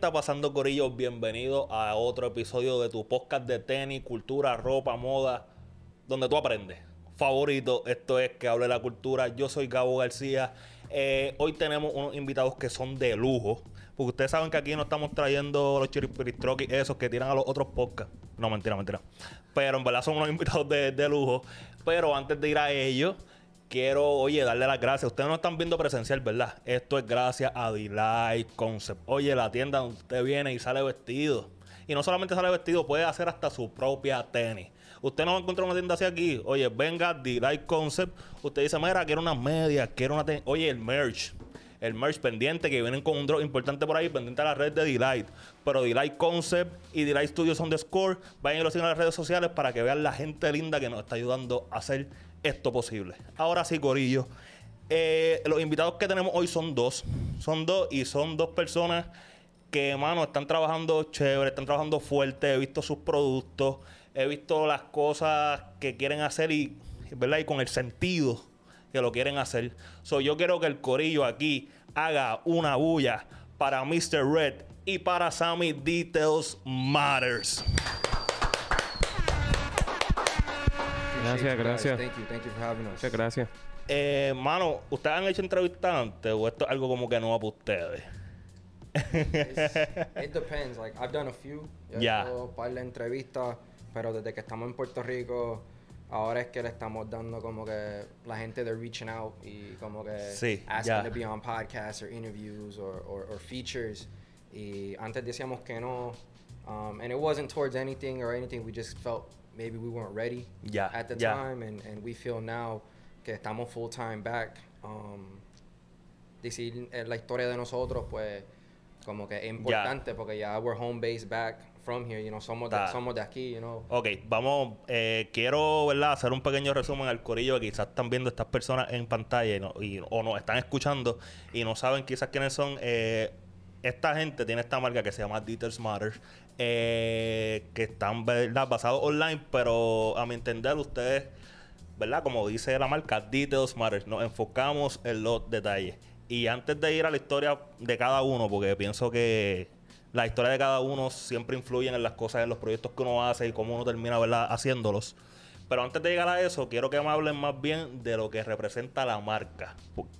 está pasando, Corillo? Bienvenido a otro episodio de tu podcast de tenis, cultura, ropa, moda, donde tú aprendes. Favorito, esto es que hable la cultura. Yo soy Gabo García. Eh, hoy tenemos unos invitados que son de lujo. Porque ustedes saben que aquí no estamos trayendo los chiripiristrokis esos que tiran a los otros podcasts. No, mentira, mentira. Pero en verdad son unos invitados de, de lujo. Pero antes de ir a ellos, quiero, oye, darle las gracias. Ustedes no están viendo presencial, ¿verdad? Esto es gracias a Delight Concept. Oye, la tienda donde usted viene y sale vestido. Y no solamente sale vestido, puede hacer hasta su propia tenis. Usted no va a encontrar una tienda así aquí. Oye, venga, Delight Concept. Usted dice, mira, quiero unas medias, quiero una tenis. Oye, el merch. El merch pendiente que vienen con un drop importante por ahí, pendiente a la red de Delight. Pero Delight Concept y Delight Studios on the Score, vayan y lo sigan en las redes sociales para que vean la gente linda que nos está ayudando a hacer esto posible. Ahora sí, Corillo. Eh, los invitados que tenemos hoy son dos. Son dos y son dos personas que, mano, están trabajando chévere, están trabajando fuerte. He visto sus productos, he visto las cosas que quieren hacer y, ¿verdad? Y con el sentido que lo quieren hacer. So, yo quiero que el Corillo aquí haga una bulla para Mr. Red y para Sammy Details Matters. Gracias, gracias. Thank you, thank you for having us. Muchas gracias. Eh, mano, ¿ustedes han hecho entrevistas antes o esto es algo como que nuevo para ustedes? It depends. Like I've done a few. Yo he Ya. hecho un par de entrevistas, pero desde que estamos en Puerto Rico, ahora es que le estamos dando como que la gente de reaching out y como que Sí, asking ya. to be on podcasts or interviews or, or, or features. Y antes decíamos que no, um, and it wasn't towards anything or anything. We just felt maybe we weren't ready Ya, at the time, and, and we feel now que estamos full time back. Um, decir eh, la historia de nosotros, pues, como que es importante porque ya we're home based back from here, you know, somos de, somos de aquí, you know. Ok, vamos, eh, quiero ¿verdad? hacer un pequeño resumen al corillo que quizás están viendo estas personas en pantalla y no- y- o nos están escuchando y no saben quizás quiénes son. Eh, esta gente tiene esta marca que se llama Details Matter, eh, que están ¿verdad? basados online, pero a mi entender ustedes, ¿verdad? Como dice la marca, Details Matter, nos enfocamos en los detalles. Y antes de ir a la historia de cada uno, porque pienso que la historia de cada uno siempre influyen en las cosas, en los proyectos que uno hace y cómo uno termina ¿verdad? haciéndolos. Pero antes de llegar a eso, quiero que me hablen más bien de lo que representa la marca.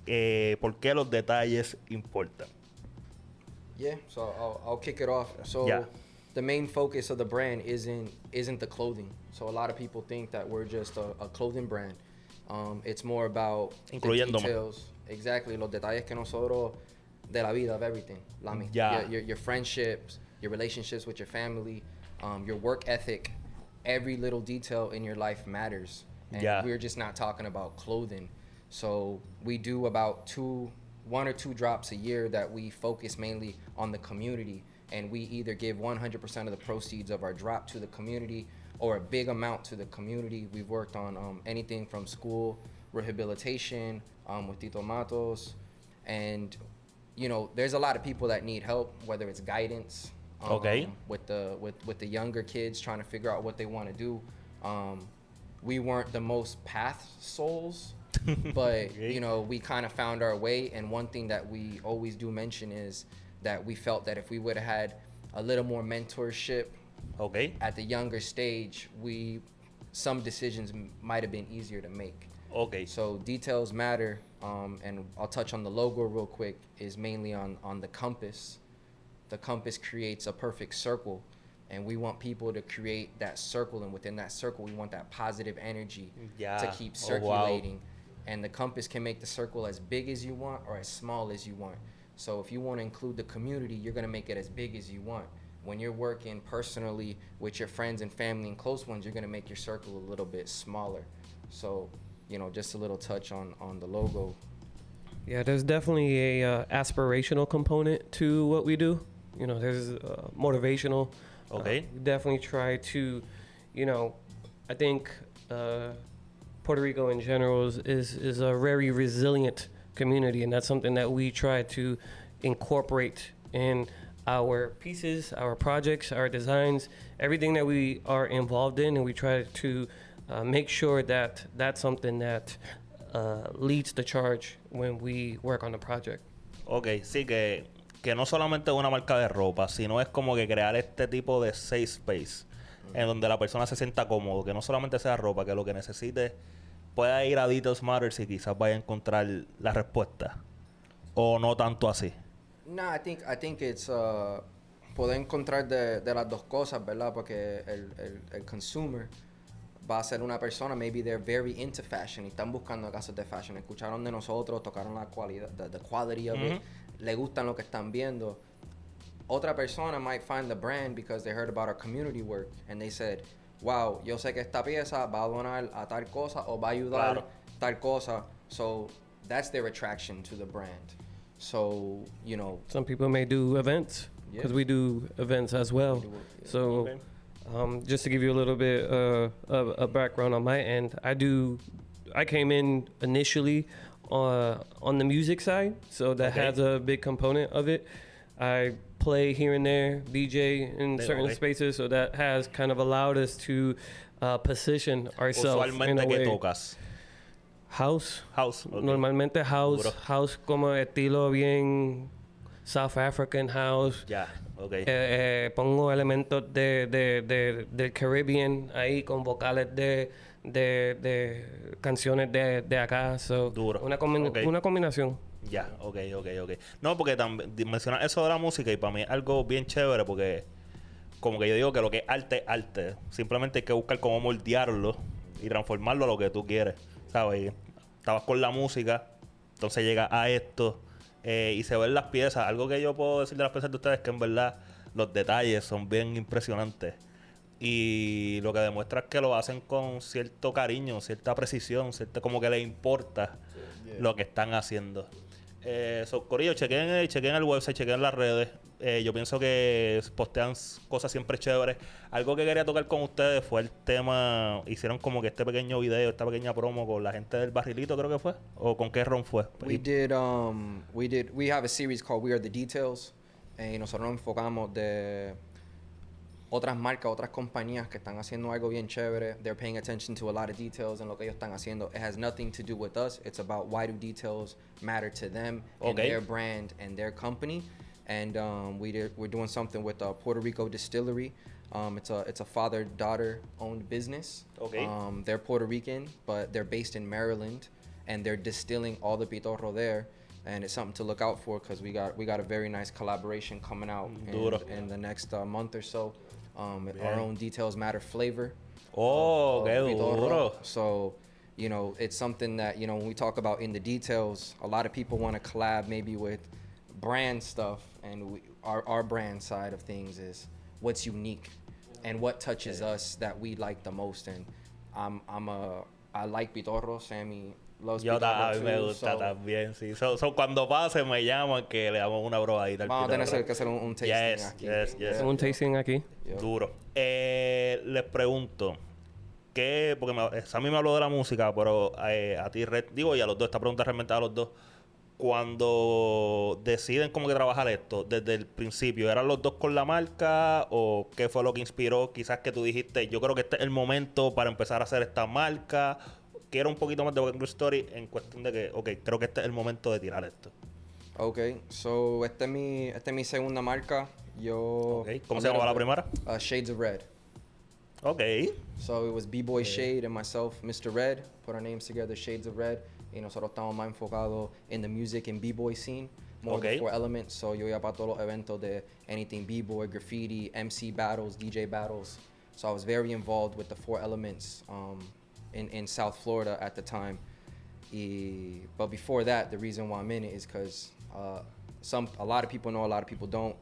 Eh, ¿por qué los detalles importan? Yeah, so I'll, I'll kick it off. So Yeah. The main focus of the brand isn't isn't the clothing. So a lot of people think that we're just a, a clothing brand. Um, it's more about the details. Exactly, los detalles que nosotros de la vida of everything. La mi- Yeah. your, your, your friendships, your relationships with your family, um, your work ethic. Every little detail in your life matters. And Yeah. we're just not talking about clothing. So we do about two, one or two drops a year that we focus mainly on the community, and we either give 100% of the proceeds of our drop to the community or a big amount to the community. We've worked on um, anything from school rehabilitation um, with Tito Matos, and you know, there's a lot of people that need help, whether it's guidance. um, Okay. With the with with the younger kids trying to figure out what they want to do. Um, we weren't the most path souls, but Okay. you know, we kind of found our way. And one thing that we always do mention is that we felt that if we would have had a little more mentorship ¿Ok? at the younger stage, we some decisions might have been easier to make. Ok. So details matter, um, and I'll touch on the logo real quick. Is mainly on on the compass. The compass creates a perfect circle, and we want people to create that circle, and within that circle, we want that positive energy Yeah. to keep circulating Oh, wow. circulating. And the compass can make the circle as big as you want or as small as you want. So if you want to include the community, you're gonna make it as big as you want. When you're working personally with your friends and family and close ones, you're gonna make your circle a little bit smaller. So, you know, just a little touch on on the logo. Yeah, there's definitely a uh, aspirational component to what we do. You know, there's uh, motivational. Uh, Okay. we definitely try to, you know, I think uh, Puerto Rico in general is, is is a very resilient community, and that's something that we try to incorporate in our pieces, our projects, our designs, everything that we are involved in, and we try to uh, make sure that that's something that uh, leads the charge when we work on the project. Ok, sí que que no solamente es una marca de ropa, sino es como que crear este tipo de safe space en donde la persona se sienta cómodo, que no solamente sea ropa, que lo que necesite pueda ir a Details Matters y quizás vaya a encontrar la respuesta. O no tanto así. No, I think, I think it's uh, poder encontrar de, de las dos cosas, ¿verdad? Porque el, el, el consumer va a ser una persona, maybe they're very into fashion y están buscando casos de fashion. Escucharon de nosotros, tocaron la calidad, the, the quality of it, le gustan lo que están viendo. Otra persona might find the brand because they heard about our community work and they said, wow, yo sé que esta pieza va a donar a tal cosa o va a ayudar Claro. tal cosa. So that's their attraction to the brand. So, you know, Some people may do events Yeah. because we do events as well. do it, yeah. So, Okay. um, just to give you a little bit uh, of a background on my end, I do. I came in initially uh, on the music side, so that Okay. has a big component of it. I play here and there, DJ in Yeah, certain okay. spaces, so that has kind of allowed us to uh, position ourselves in a way. tocas. House, House. ok. Normalmente house, house como estilo bien South African house. Ya, ok. Eh, eh, pongo elementos de, de, de- del Caribbean ahí con vocales de, de, de canciones de, de acá. So, Duro. Una, combi- Ok. una combinación. Ya, ok, ok, ok. No, porque también mencionar eso de la música y para mí es algo bien chévere porque como que yo digo que lo que es arte es arte. Simplemente hay que buscar cómo moldearlo y transformarlo a lo que tú quieres. ¿Sabes? Estabas con la música, entonces llega a esto eh, y se ven las piezas. Algo que yo puedo decir de las piezas de ustedes es que en verdad los detalles son bien impresionantes. Y lo que demuestra es que lo hacen con cierto cariño, cierta precisión, cierta, como que les importa lo que están haciendo. Eh, so, Corillo, chequen, eh, chequen el website, chequen las redes. Eh, yo pienso que postean cosas siempre chéveres. Algo que quería tocar con ustedes fue el tema. Hicieron como que este pequeño video, esta pequeña promo con la gente del barrilito, creo que fue. ¿O con qué ron fue? We did um we did we have a series called We Are the Details eh, y nosotros nos enfocamos de otras marcas, otras compañías que están haciendo algo bien chévere. They're paying attention to a lot of details en lo que ellos están haciendo. It has nothing to do with us. It's about why do details matter to them and Okay. their brand and their company. And um, we did, we're doing something with a Puerto Rico Distillery. Um, it's a it's a father daughter owned business. Okay. Um, they're Puerto Rican, but they're based in Maryland, and they're distilling all the pitorro there. And it's something to look out for because we got we got a very nice collaboration coming out in, in the next uh, month or so. Um, Our own details matter flavor. Oh, of qué duro. So, you know, it's something that you know when we talk about in the details, a lot of people want to collab maybe with brand stuff, and we, our our brand side of things is what's unique and what touches us that we like the most. And I'm I'm a I like pitorro. Sammy Yo ta- a pitorro mí me gusta so también, sí. So, so, cuando pase me llaman que le damos una probadita Vamos a tener que hacer un, un tasting Yes, aquí. yes, yes. Un tasting aquí. Duro. Eh, les pregunto, ¿qué? Porque me, Sammy me habló de la música, pero eh, a ti, Red, digo, y a los dos, esta pregunta realmente a los dos. Cuando deciden cómo que trabajar esto, desde el principio, ¿eran los dos con la marca o qué fue lo que inspiró? Quizás que tú dijiste, yo creo que este es el momento para empezar a hacer esta marca. Quiero un poquito más de Background Story en cuestión de que, ok, creo que este es el momento de tirar esto. Okay, so esta es mi esta es mi segunda marca. Yo. Ok, ¿Cómo se llamaba la primera? Uh, Shades of Red. Ok. So it was B-Boy Shade and myself, Mr. Red, put our names together, Shades of Red. Y nosotros estamos más enfocados en the music and B-Boy scene, more Okay. four elements. So yo iba para todos los eventos de anything B-Boy, graffiti, MC battles, DJ battles. So I was very involved with the four elements um, in, in South Florida at the time. Y, but before that, the reason why I'm in it is because uh, some a lot of people know, a lot of people don't.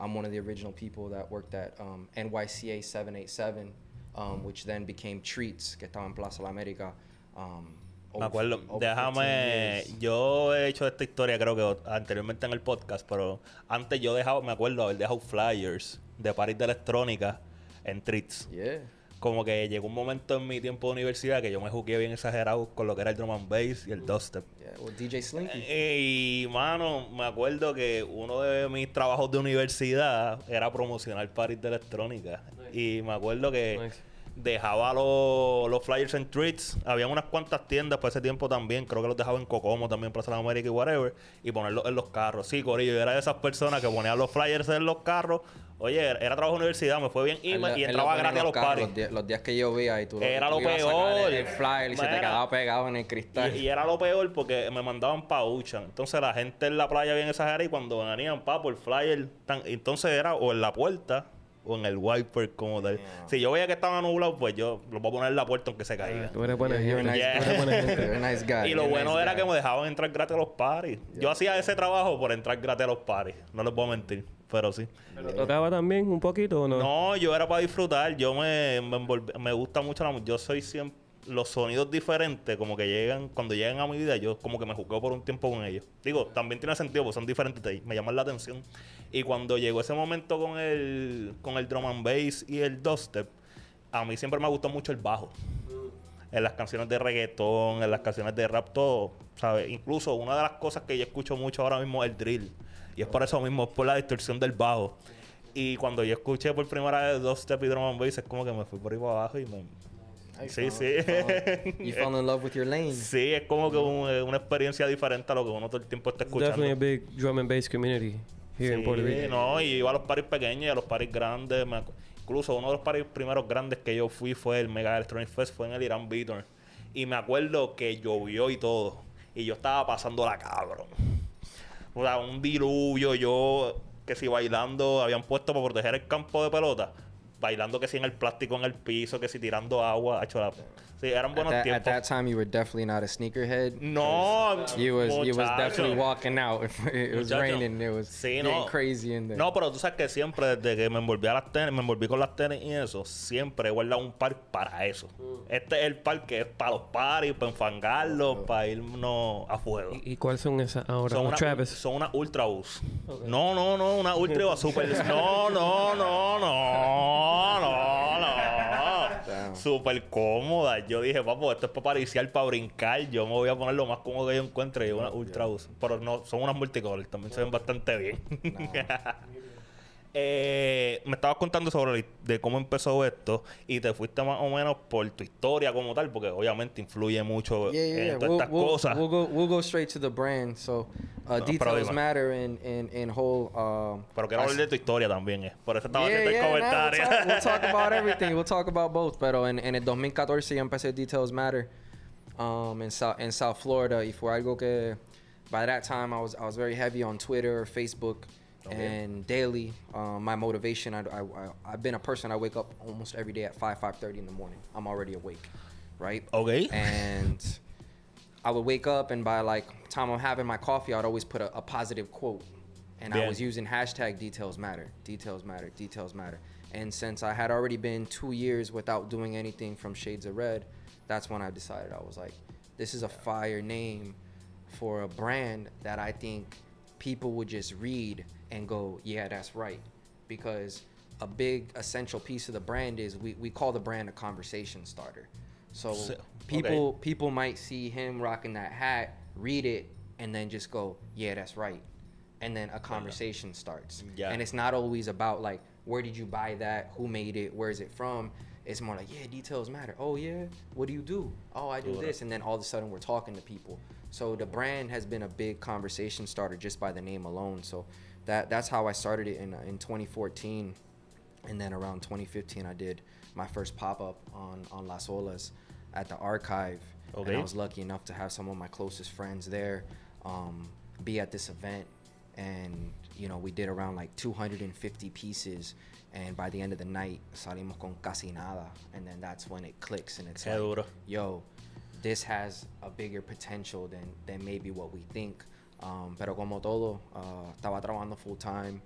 I'm one of the original people that worked at um, NYCA 787, um, which then became Treats, que estaba en Plaza La América. Um, Me acuerdo. over 15 Déjame. Yo he hecho esta historia, creo que anteriormente en el podcast, pero antes yo dejaba, me acuerdo haber dejado flyers de París de electrónica en Treats. Yeah. Como que llegó un momento en mi tiempo de universidad que yo me jugué bien exagerado con lo que era el drum and bass y el dubstep. Yeah. Well, DJ Slinky. Eh, Y, mano, me acuerdo que uno de mis trabajos de universidad era promocionar París de electrónica. Y me acuerdo que Nice. Dejaba los, los flyers en treats. Había unas cuantas tiendas por ese tiempo también. Creo que los dejaba en Cocomo también, Plaza de América y whatever. Y ponerlos en los carros. Sí, Corillo, yo era de esas personas que ponían los flyers en los carros. Oye, era, trabajo de universidad, me fue bien y, Él me- lo- y entraba gratis a los carros, paris. Los, días, los días que yo veía y tú, Era tú lo peor. El, el flyer y se te quedaba pegado en el cristal. Y, y era lo peor porque me mandaban pa' Ucha. Entonces la gente en la playa bien exagerada y cuando venían pa' por flyer, tan- entonces era o en la puerta o en el wiper como tal. Si yo veía que estaba nublado, pues yo lo voy a poner en la puerta aunque se caiga. Tú eres buena gente. Yeah. Y lo bueno nice era guy. que me dejaban entrar gratis a los paris. Yo hacía ese trabajo por entrar gratis a los paris. No les puedo mentir, pero sí. ¿Tocaba también un poquito o no? No, yo era para disfrutar. Yo me, me, envolví- me gusta mucho la música. Yo soy siempre. Los sonidos diferentes, como que llegan, cuando llegan a mi vida, yo como que me jugué por un tiempo con ellos. Digo, también tiene sentido, porque son diferentes, te- me llaman la atención. Y cuando llegó ese momento con el, con el drum and bass y el dubstep, a mí siempre me gustó mucho el bajo. En las canciones de reggaetón, en las canciones de rap, todo, ¿sabes? Incluso una de las cosas que yo escucho mucho ahora mismo es el drill. Y es por eso mismo, es por la distorsión del bajo. Y cuando yo escuché por primera vez dubstep y drum and bass, es como que me fui por ahí para abajo y me... Sí, sí. You fell in love with your lane. Sí, es como que un- eh, una experiencia diferente a lo que uno todo el tiempo está It's escuchando. definitely a big drum and bass community here in Puerto Sí, Rico. no, y iba a los paris pequeños y a los paris grandes. incluso uno de los paris primeros grandes que yo fui fue el Mega Electronic Fest, fue en el Irán Beaton. Y me acuerdo que llovió y todo. Y yo estaba pasando la cabrón. O sea, un diluvio, yo que si bailando, habían puesto para proteger el campo de pelota. Bailando que si en el plástico en el piso, que si tirando agua. hecho la- Sí, eran At buenos that, at tiempos. that time, you were definitely not a sneakerhead. no, You was you was definitely walking out. If it was Muchacho. raining, it was Sí, no. crazy in there. No, pero tú sabes que siempre, desde que me envolví a las tenis, me envolví con las tenis y eso, siempre he guardado un par para eso. Este es el par que es para los paris, para enfangarlos, para irnos a fuego. ¿Y, y cuáles son esas ahora? Son una, Travis. son una ultra bus. No, no, no, una ultra bus super. No, no, no, no, no, no. Damn. Súper cómoda. Yo dije, papo, esto es para pariciar, para brincar. Yo me voy a poner lo más cómodo que yo encuentre y una ultra bus. Pero no, son unas multicolor, también se ven bastante bien. Eh, me estabas contando sobre de cómo empezó esto y te fuiste más o menos por tu historia como tal, porque obviamente influye mucho Yeah, yeah, en yeah. todas We'll, estas we'll, cosas. we'll go we'll go straight to the brand. So, uh, No, details matter in in in whole. Um, Pero quiero hablar de tu historia también, eh. Por eso estaba haciendo el nah, comentario. we'll, talk, we'll talk about everything. We'll talk about both. Pero en, en el 2014 yo empecé Details Matter um, en, South, en South Florida y fue algo que by that time I was I was very heavy on Twitter, Facebook, Okay. and daily. Um, my motivation. I, I, I I've been a person. I wake up almost every day at five five thirty in the morning. I'm already awake, right? Ok. and I would wake up and by like time I'm having my coffee, I'd always put a, a positive quote. And I was using hashtag details matter, details matter, details matter. And since I had already been two years without doing anything from Shades of Red, that's when I decided I was like, this is a fire name for a brand that I think people would just read and go, yeah, that's right. Because a big essential piece of the brand is we, we call the brand a conversation starter. So So- people people might see him rocking that hat, read it, and then just go, yeah, that's right. And then a conversation starts. Yeah. And it's not always about like, where did you buy that? Who made it? Where is it from? It's more like, yeah, details matter. Oh, yeah. What do you do? Oh, I do this. And then all of a sudden we're talking to people. So the brand has been a big conversation starter just by the name alone. So that that's how I started it in, in 2014. And then around 2015, I did my first pop up on, on Las Olas at the archive. And I was lucky enough to have some of my closest friends there um, be at this event. And, you know, we did around like 250 pieces. And by the end of the night, salimos con casi nada. And then that's when it clicks and it's like, yo, this has a bigger potential than, than maybe what we think. Um, pero como todo, uh, estaba trabajando full time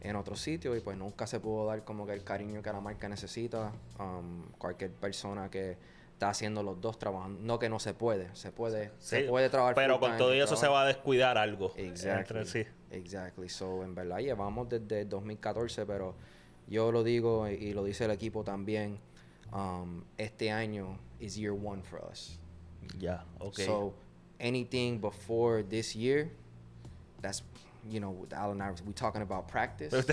en otro sitio y pues nunca se pudo dar como que el cariño que la marca necesita. Um, cualquier persona que está haciendo los dos trabajando, no que no se puede, se puede, se Sí, puede trabajar Pero con todo eso se va a descuidar algo. Exactly. Entre sí. Exactly. So, en verdad llevamos desde el 2014, pero yo lo digo y, lo dice el equipo también. um, este año is year one for us. Ya, ok. So, anything before this year, that's you know, with Allen Iverson, we talking about practice,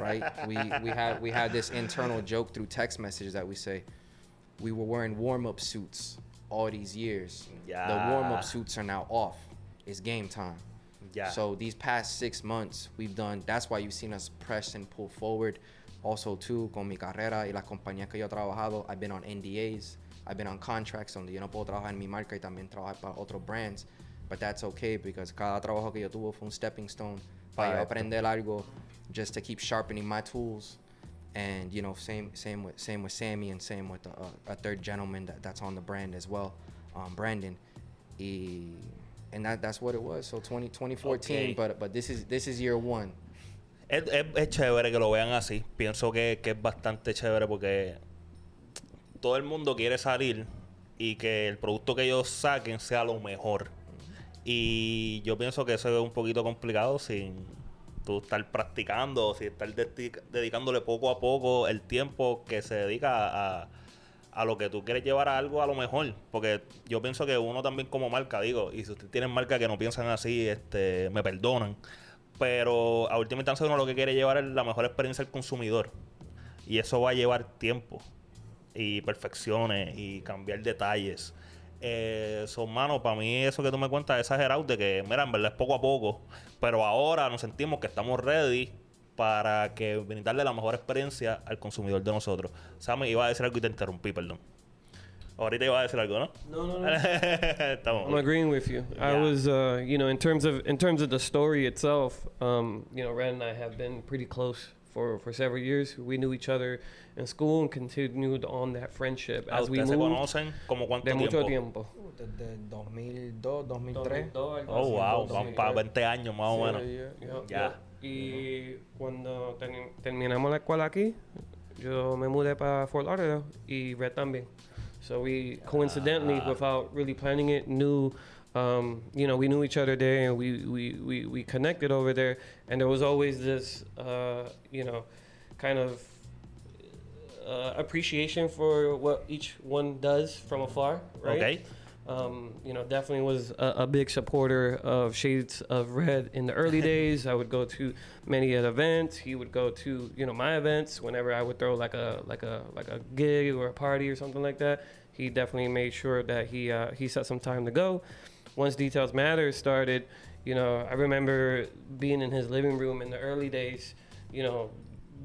right? We we had we had this internal joke through text messages that we say we were wearing warm up suits all these years. Yeah. The warm up suits are now off. It's game time. Yeah. So these past six months, we've done. That's why you've seen us press and pull forward. Also, too, con mi carrera y las compañías que yo he trabajado, I've been on NDAs. I've been on contracts donde yo no puedo trabajar en mi marca y también trabajar para otros brands. But that's okay because cada trabajo que yo tuve fue un stepping stone para yo Para esto. aprender algo, just to keep sharpening my tools. And you know, same same with same with Sammy and same with uh, a third gentleman that, that's on the brand as well, um, Brandon. Y, and that that's what it was. So 20, 2014, Okay. but but this is this is year one. Es, es- es chévere que lo vean así. Pienso que, que es bastante chévere porque todo el mundo quiere salir y que el producto que ellos saquen sea lo mejor. Y yo pienso que eso es un poquito complicado sin tú estar practicando, sin estar dedi- dedicándole poco a poco el tiempo que se dedica a, a lo que tú quieres llevar a algo a lo mejor. Porque yo pienso que uno también como marca, digo, y si ustedes tienen marcas que no piensan así, este, me perdonan. Pero a última instancia uno lo que quiere llevar es la mejor experiencia al consumidor. Y eso va a llevar tiempo y perfecciones y cambiar detalles. Eh, son manos, para mí eso que tú me cuentas es exagerado de que, mira, en verdad es poco a poco, pero ahora nos sentimos que estamos ready para que brindarle la mejor experiencia al consumidor de nosotros. Sammy, iba a decir algo y te interrumpí, perdón. Ahorita iba a decir algo, ¿no? No, no, no. Estamos. I'm agreeing with you. I Yeah. was, uh, you know, in terms of in terms of the story itself, um, you know, Red and I have been pretty close for for several years. We knew each other in school and continued on that friendship Ah, as we ¿Ustedes se moved conocen como cuánto de mucho tiempo? tiempo. Desde 2002, 2003. Oh, wow, van para 20 años más o menos. Yeah, Ya. Y cuando termi- terminamos la escuela aquí, yo me mudé para Fort Lauderdale y Red también. So we coincidentally, Ah. without really planning it, knew, um, you know, we knew each other there and we, we, we, we connected over there. And there was always this, uh, you know, kind of uh, appreciation for what each one does from afar, right? Okay. Um, you know, definitely was a, a big supporter of Shades of Red in the early days. I would go to many at events. He would go to you know my events whenever I would throw like a like a like a gig or a party or something like that. He definitely made sure that he uh, he set some time to go. Once Details Matter started, you know, I remember being in his living room in the early days. You know,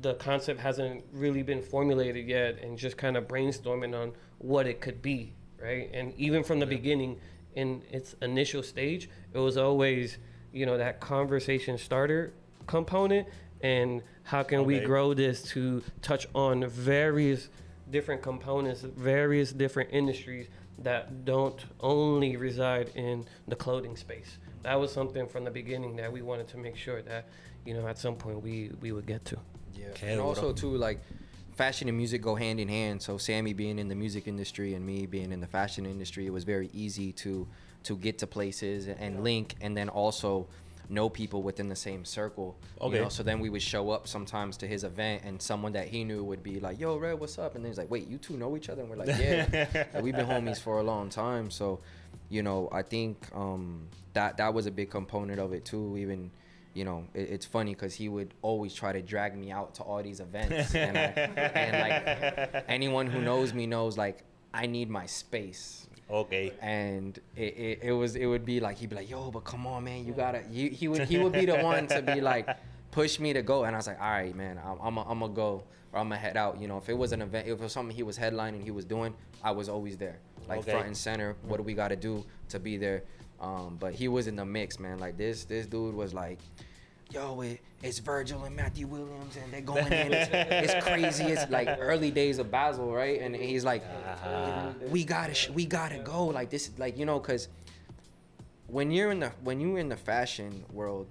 the concept hasn't really been formulated yet, and just kind of brainstorming on what it could be, right? And even from the beginning, in its initial stage, it was always, you know, that conversation starter component, and how can we grow this to touch on various different components, various different industries that don't only reside in the clothing space. That was something from the beginning that we wanted to make sure that, you know, at some point we we would get to. Yeah. Qué and duro. also too like fashion and music go hand in hand. So Sammy being in the music industry and me being in the fashion industry, it was very easy to to get to places and link and then also know people within the same circle. Okay. You know, so then we would show up sometimes to his event and someone that he knew would be like, Yo, Red, what's up? And then he's like, Wait, you two know each other? And we're like, Yeah. Like, we've been homies for a long time. So, you know, I think um, that that was a big component of it too. Even, you know, it, it's funny because he would always try to drag me out to all these events, and, I, and like anyone who knows me knows like I need my space. Ok. And it, it, it was it would be like he'd be like, yo, but come on, man, you gotta. You, he would he would be the one to be like, push me to go, and I was like, all right, man, I'm I'm gonna go or I'm gonna head out. You know, if it was an event, if it was something he was headlining, he was doing, I was always there, like Okay. front and center. What do we gotta do to be there? Um, but he was in the mix, man. Like this this dude was like. Yo, it, it's Virgil and Matthew Williams, and they're going in. It's, it's crazy. It's like early days of Basel, right? And he's like, uh-huh. we gotta we gotta go like this is like you know because when you're in the when you're in the fashion world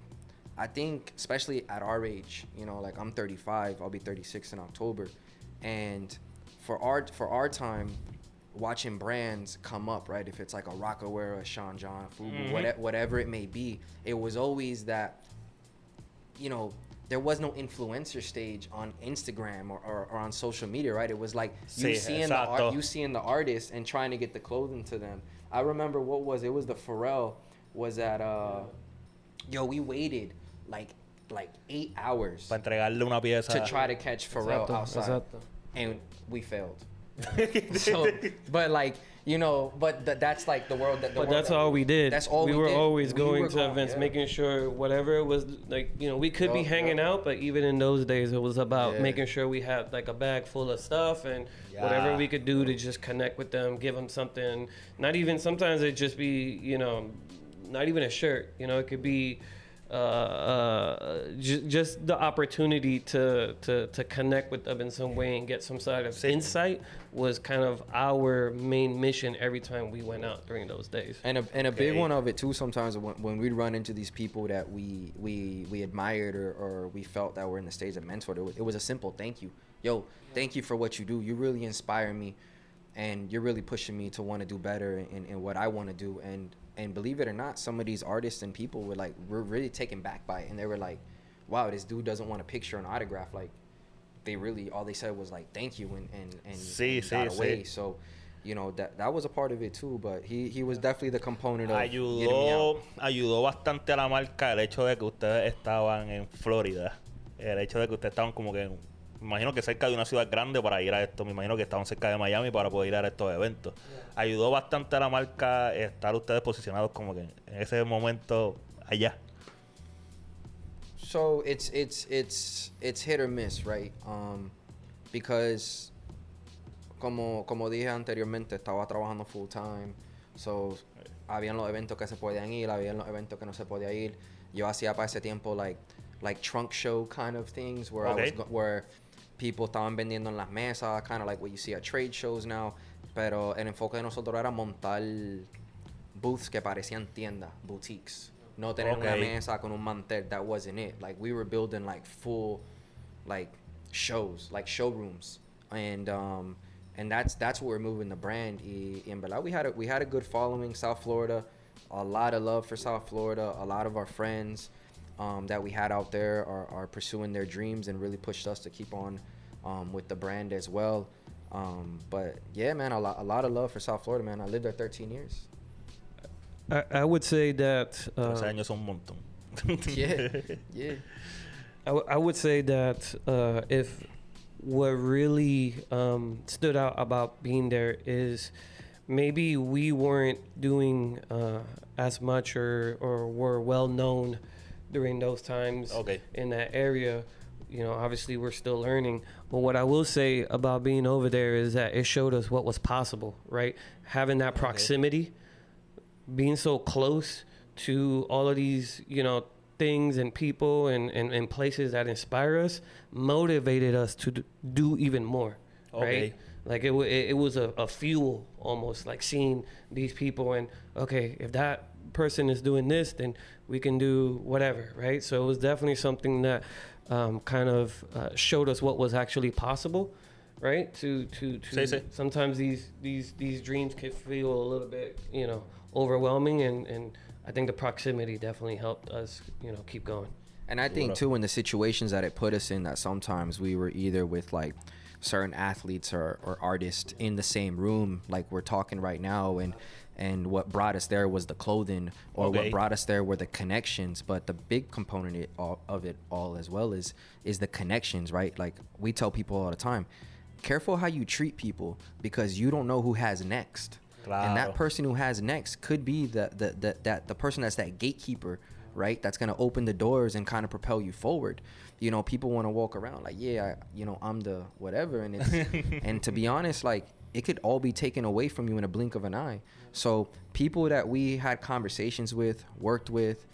i think especially at our age you know like i'm 35 i'll be 36 in october and for our for our time watching brands come up right if it's like a Rocawear a sean john fubu mm-hmm. whatever, whatever it may be it was always that you know, there was no influencer stage on Instagram or, or, or on social media, right? It was like you Sí, seeing the art, you seeing the artist and trying to get the clothing to them. I remember what was it was the Pharrell was at uh Yo, we waited like like eight hours Para entregarle una pieza. to try to catch Pharrell Exacto, outside, exacto. and we failed. so, but like you know, but th- that's like the world that. The But world that's that all we did. That's all we, we were did. always We going were to going- events, yeah. making sure whatever it was like, you know, we could be hanging out, but even in those days, it was about Yeah. making sure we had like a bag full of stuff and whatever we could do to just connect with them, give them something. Not even sometimes it just be, you know, not even a shirt. You know, it could be. Uh, uh, j- just the opportunity to, to to connect with them in some way and get some sort of insight was kind of our main mission every time we went out during those days. And a, and a big Okay. one of it too. Sometimes when, when we'd run into these people that we we we admired or, or we felt that were in the stage of mentored, it was, it was a simple thank you. Yo, thank you for what you do. You really inspire me, and you're really pushing me to want to do better in, in what I want to do. And and believe it or not, some of these artists and people were like, were really taken back by it, and they were like, wow, this dude doesn't want a picture, an autograph, like. They really all they said was like thank you and and and, Sí, and sí, got sí. away. So, you know that that was a part of it too. But he he was definitely the component of ayudó, ayudó bastante a la marca el hecho de que ustedes estaban en Florida. El hecho de que ustedes estaban como que, en- imagino que cerca de una ciudad grande para ir a esto. Me imagino que estaban cerca de Miami para poder ir a estos eventos. Ayudó bastante a la marca estar ustedes posicionados como que en ese momento allá. So it's it's it's it's hit or miss, right? Um, because como como dije anteriormente, estaba trabajando full time. So habían los eventos que se podían ir, habían los eventos que no se podía ir. Yo hacía para ese tiempo like like trunk show kind of things where I was where people estaban vendiendo en las mesas, kind of like what you see at trade shows now. Pero el enfoque de nosotros era montar booths que parecían tiendas, boutiques. No tener una Okay. mesa con un mantel. That wasn't it. Like we were building like full, like shows, like showrooms, and um, and that's that's where we're moving the brand. Y, y en verdad, we had a we had a good following, South Florida, a lot of love for South Florida. A lot of our friends um, that we had out there are, are pursuing their dreams and really pushed us to keep on um, with the brand as well. Um, but yeah, man, a lot, a lot of love for South Florida, man. I lived there 13 years. I, I would say that Trece uh, años un montón. Yeah, yeah. I, w- I would say that uh, if what really um, stood out about being there is maybe we weren't doing uh, as much or, or were well known during those times Okay. in that area. You know, obviously we're still learning. But what I will say about being over there is that it showed us what was possible, right? Having that proximity being so close to all of these, you know, things and people and, and, and places that inspire us motivated us to do even more, Okay. right? Like it, it, it was a, a fuel almost, like seeing these people and okay, if that person is doing this, then we can do whatever, right? So it was definitely something that um, kind of uh, showed us what was actually possible, right? To to to Sí, sí. sometimes these these these dreams can feel a little bit, you know, overwhelming, and and I think the proximity definitely helped us, you know, keep going. And I think too, in the situations that it put us in, that sometimes we were either with like certain athletes or, or artists in the same room, like we're talking right now, and and what brought us there was the clothing, or Okay. what brought us there were the connections. But the big component of it all as well is is the connections, right? Like we tell people all the time, careful how you treat people because you don't know who has next. And that person who has next could be the, the, the that the person that's that gatekeeper right that's going to open the doors and kind of propel you forward you know people want to walk around like yeah I, you know i'm the whatever and it's and to be honest like it could all be taken away from you in a blink of an eye. So people that we had conversations with worked with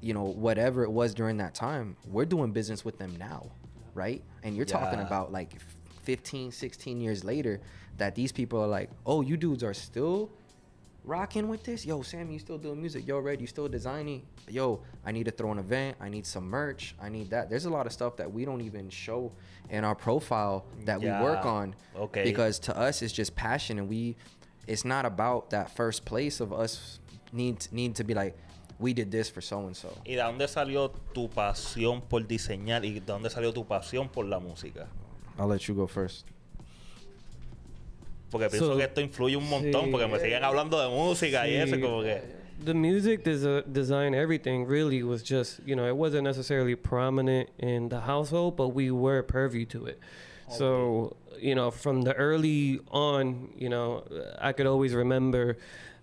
you know whatever it was during that time we're doing business with them now right? And you're talking about like 15 16 years later that these people are like oh you dudes are still rocking with this? Yo sam you still doing music. Yo red you still designing? Yo i need to throw an event. I need some merch. I need that. There's a lot of stuff that we don't even show in our profile that we work on Okay. because to us it's just passion and we it's not about that first place of us need need to be like we did this for so and so ¿Y de dónde salió tu pasión por diseñar? Y de dónde salió tu pasión por la música? i'll let you go first Porque pienso So, que esto influye un montón, sí. porque me siguen hablando de música y eso, como que... the music des- design, everything really was just, you know, it wasn't necessarily prominent in the household, but we were privy to it. So, you know, from the early on, you know, I could always remember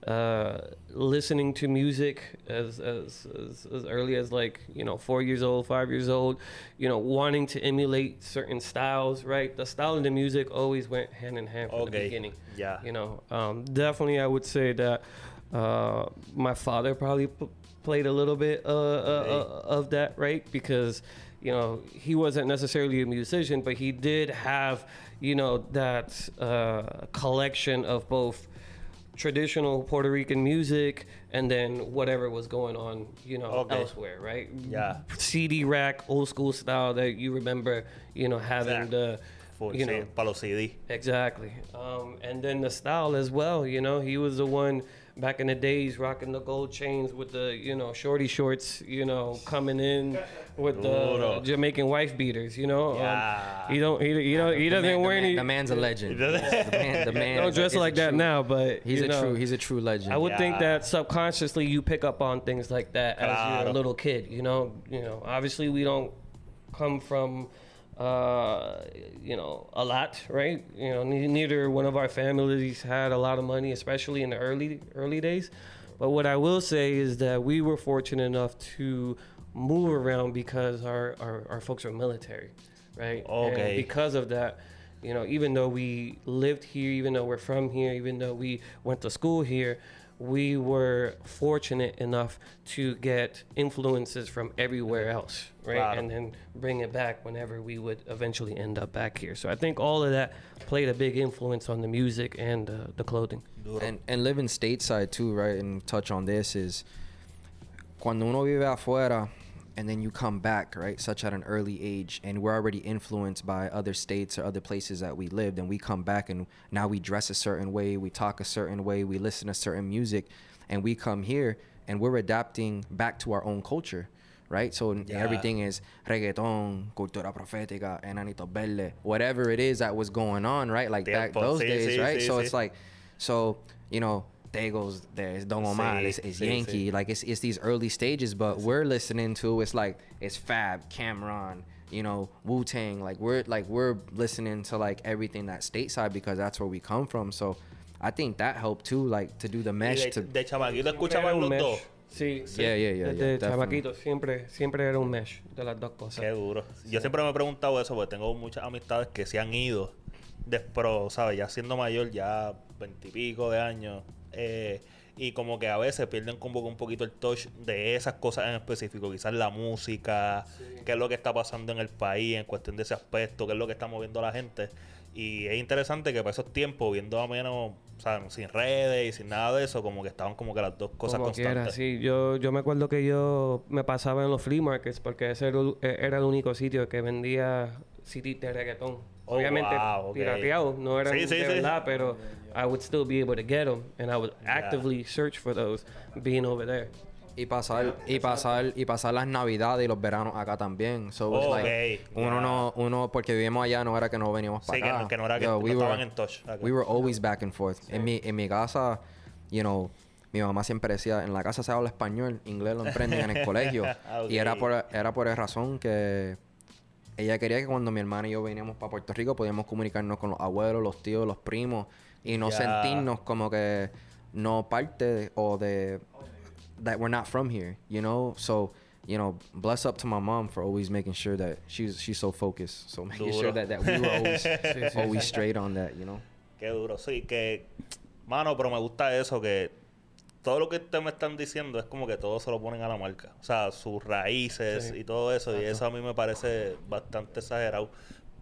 uh, listening to music as, as, as, as early as like, you know, four years old, five years old, you know, wanting to emulate certain styles, right? The style and the music always went hand in hand from the beginning. Yeah. You know, um, definitely I would say that uh, my father probably p- played a little bit uh, uh, Hey. uh, of that, right? Because, you know, he wasn't necessarily a musician, but he did have, you know, that uh, collection of both traditional Puerto Rican music and then whatever was going on, you know, Okay. elsewhere, right? Yeah. CD rack, old school style that you remember, you know, having Exact. the, Full, you know, para los CD. Exactly. Um, and then the style as well, you know, he was the one back in the days rocking the gold chains with the, you know, shorty shorts, you know, coming in with the Duro. Jamaican wife beaters, you know. Yeah. Um, he don't, he, he don't, he doesn't man- the wear man- any. The man's a legend. the man, the man don't dress a like that true- now, but He's a know, true. He's a true legend. I would think that subconsciously you pick up on things like that as you're a little kid. You know, you know. Obviously, we don't come from, uh, you know, a lot, right? You know, ne- neither one of our families had a lot of money, especially in the early early days. But what I will say is that we were fortunate enough to move around because our our, our folks are military, right? Okay. And because of that, you know, even though we lived here, even though we're from here, even though we went to school here, we were fortunate enough to get influences from everywhere else, right? Claro. And then bring it back whenever we would eventually end up back here. So I think all of that played a big influence on the music and uh, the clothing. And and living stateside too, right? And touch on this is cuando uno vive afuera and then you come back, right? Such at an early age, and we're already influenced by other states or other places that we lived, and we come back and now we dress a certain way, we talk a certain way, we listen to certain music, and we come here and we're adapting back to our own culture. Right, so Yeah. everything is reggaeton, cultura profética, enanito verdes, whatever it is that was going on, right? Like Tiempo. those Sí, days, sí, right? sí, so it's like, so you know, Dago's there's Don Omar, Sí, it's, it's sí, Yankee, sí. like it's it's these early stages, but we're listening to it's like it's Fab, Cam'ron, you know, Wu Tang, like we're like we're listening to like everything that stateside because that's where we come from. So I think that helped too, like to do the mesh de, to de chamaquito escuchaban un los mesh. dos. Sí, sí. Yeah, yeah, yeah, Desde yeah, definitely. chamaquito siempre, siempre era un mesh de las dos cosas. Qué duro. Yo siempre me he preguntado eso porque tengo muchas amistades que se han ido después, ¿sabes? Ya siendo mayor, ya veintipico de años. Eh, y como que a veces pierden como que un poquito el touch de esas cosas en específico. Quizás la música, qué es lo que está pasando en el país en cuestión de ese aspecto, qué es lo que está moviendo a la gente. Y es interesante que para esos tiempos, viendo a menos, o sea, sin redes y sin nada de eso, como que estaban como que las dos cosas Como quiera, constantes. sí. Yo, yo me acuerdo que yo me pasaba en los flea markets porque ese era, el- eh, era el único sitio que vendía CDs de reggaetón. Oh, Obviamente wow, ok. pirateados, no eran Sí, sí, de sí. verdad, pero I would still be able to get them and I would actively search for those being over there. y pasar y pasar y pasar las navidades y los veranos acá también. So Oh, like ok, uno yeah. no uno porque vivimos allá no era que no veníamos para Sí, que acá. no, que no era que Yo, no we estaban were- en touch. acá. We were always back and forth. En mi en mi casa, you know, mi mamá siempre decía, en la casa se habla español, inglés lo aprenden en el colegio. Ah, Y era por era por esa razón que ella quería que cuando mi hermana y yo veníamos para Puerto Rico podíamos comunicarnos con los abuelos, los tíos, los primos y no Ya. sentirnos como que no parte de- o de that we're not from here, you know? So, you know, bless up to my mom for always making sure that she's she's so focused. So making Duro. sure that, that we were always always straight on that, you know? Qué duro, sí, que, mano, pero me gusta eso, que todo lo que ustedes me están diciendo es como que todo se lo ponen a la marca. O sea, sus raíces Sí. y todo eso, y eso a mí me parece bastante exagerado.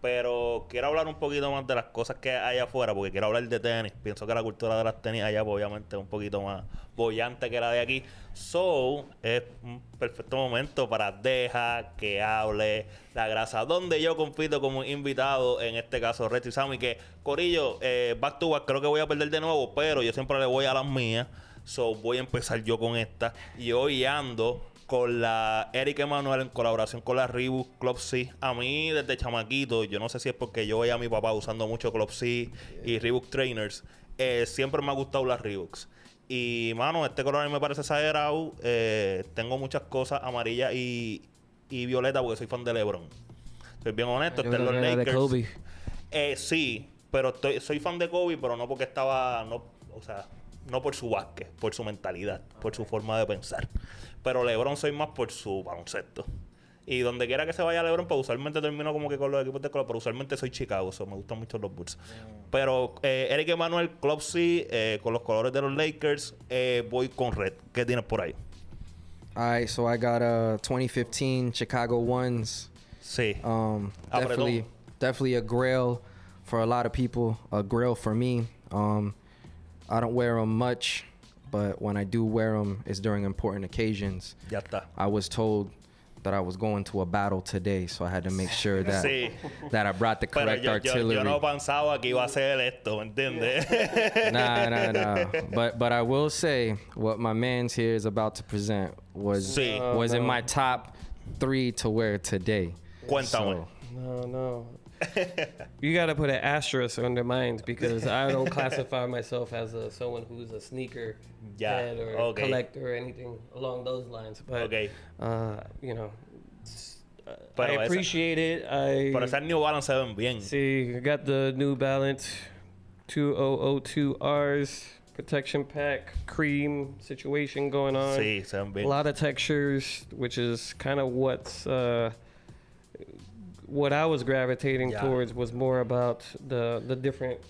Pero quiero hablar un poquito más de las cosas que hay afuera, porque quiero hablar de tenis. Pienso que la cultura de las tenis allá, pues, obviamente, es un poquito más bollante que la de aquí. So, es un perfecto momento para deja que hable la grasa. Donde yo compito como invitado, en este caso, Retro Sammy, que Corillo, eh, back to back, creo que voy a perder de nuevo, pero yo siempre le voy a las mías. So, voy a empezar yo con esta. Y hoy ando con la Eric Emanuel en colaboración con la Reebok Club C. A mí desde chamaquito, yo no sé si es porque yo veía a mi papá usando mucho Club C y Reebok Trainers, eh, siempre me ha gustado las Reeboks. Y, mano, este color a mí me parece exagerado. Eh, tengo muchas cosas amarillas y, y violeta porque soy fan de LeBron. Soy bien honesto, este es los Era de Lakers. Kobe. Eh, sí, pero estoy, soy fan de Kobe, pero no porque estaba, no, o sea, no por su básquet, por su mentalidad, por su forma de pensar. Pero LeBron soy más por su baloncesto. Y donde quiera que se vaya LeBron, pues usualmente termino como que con los equipos de color, pero usualmente soy Chicago, so me gustan mucho los Bulls. Pero eh, Eric Emanuel, Club C, eh, con los colores de los Lakers, eh, voy con Red. ¿Qué tienes por ahí? All right, so I got a 2015 Chicago ones. Sí. Um, definitely, definitely a grail for a lot of people. A grail for me. Um, I don't wear them much, but when I do wear them, it's during important occasions. ya está. I was told that I was going to a battle today, so I had to make sure that Sí. that I brought the Pero correct yo, yo, artillery. yo no pensaba que iba a ser esto, ¿me entiendes? nah, nah, nah. But but I will say what my man's here is about to present was Sí. was in no. my top three to wear today. Cuéntame. So, No, no. you got to put an asterisk under mine because I don't classify myself as a someone who's a sneaker Yeah, head or okay. collector or anything along those lines. But Okay. uh, you know, s- uh, Pero I esa- appreciate it. I Pero esas New Balance se ven bien. see. I got the New Balance 2002Rs protection pack cream situation going on. Sí, se ven a lot of textures, which is kind of what's uh, what I was gravitating Yeah. towards was more about the the different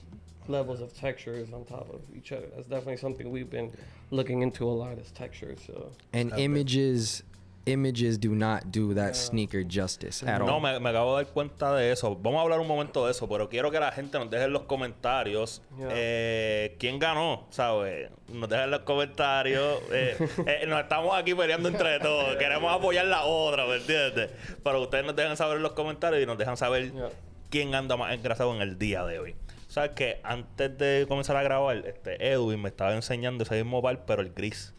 levels of textures on top of each other. That's definitely something we've been looking into a lot is textures. So and Okay. images images do not do that sneaker justice at No, all. me, me acabo de dar cuenta de eso. Vamos a hablar un momento de eso, pero quiero que la gente nos deje en los comentarios Yeah. eh, quién ganó, ¿sabes? Nos dejen en los comentarios. eh, eh, nos estamos aquí peleando entre todos. Queremos apoyar la otra, ¿me entiendes? Pero ustedes nos dejan saber en los comentarios y nos dejan saber Yeah. quién anda más engrasado en el día de hoy. ¿Sabes que Antes de comenzar a grabar, este Edwin me estaba enseñando ese mismo par, pero el gris.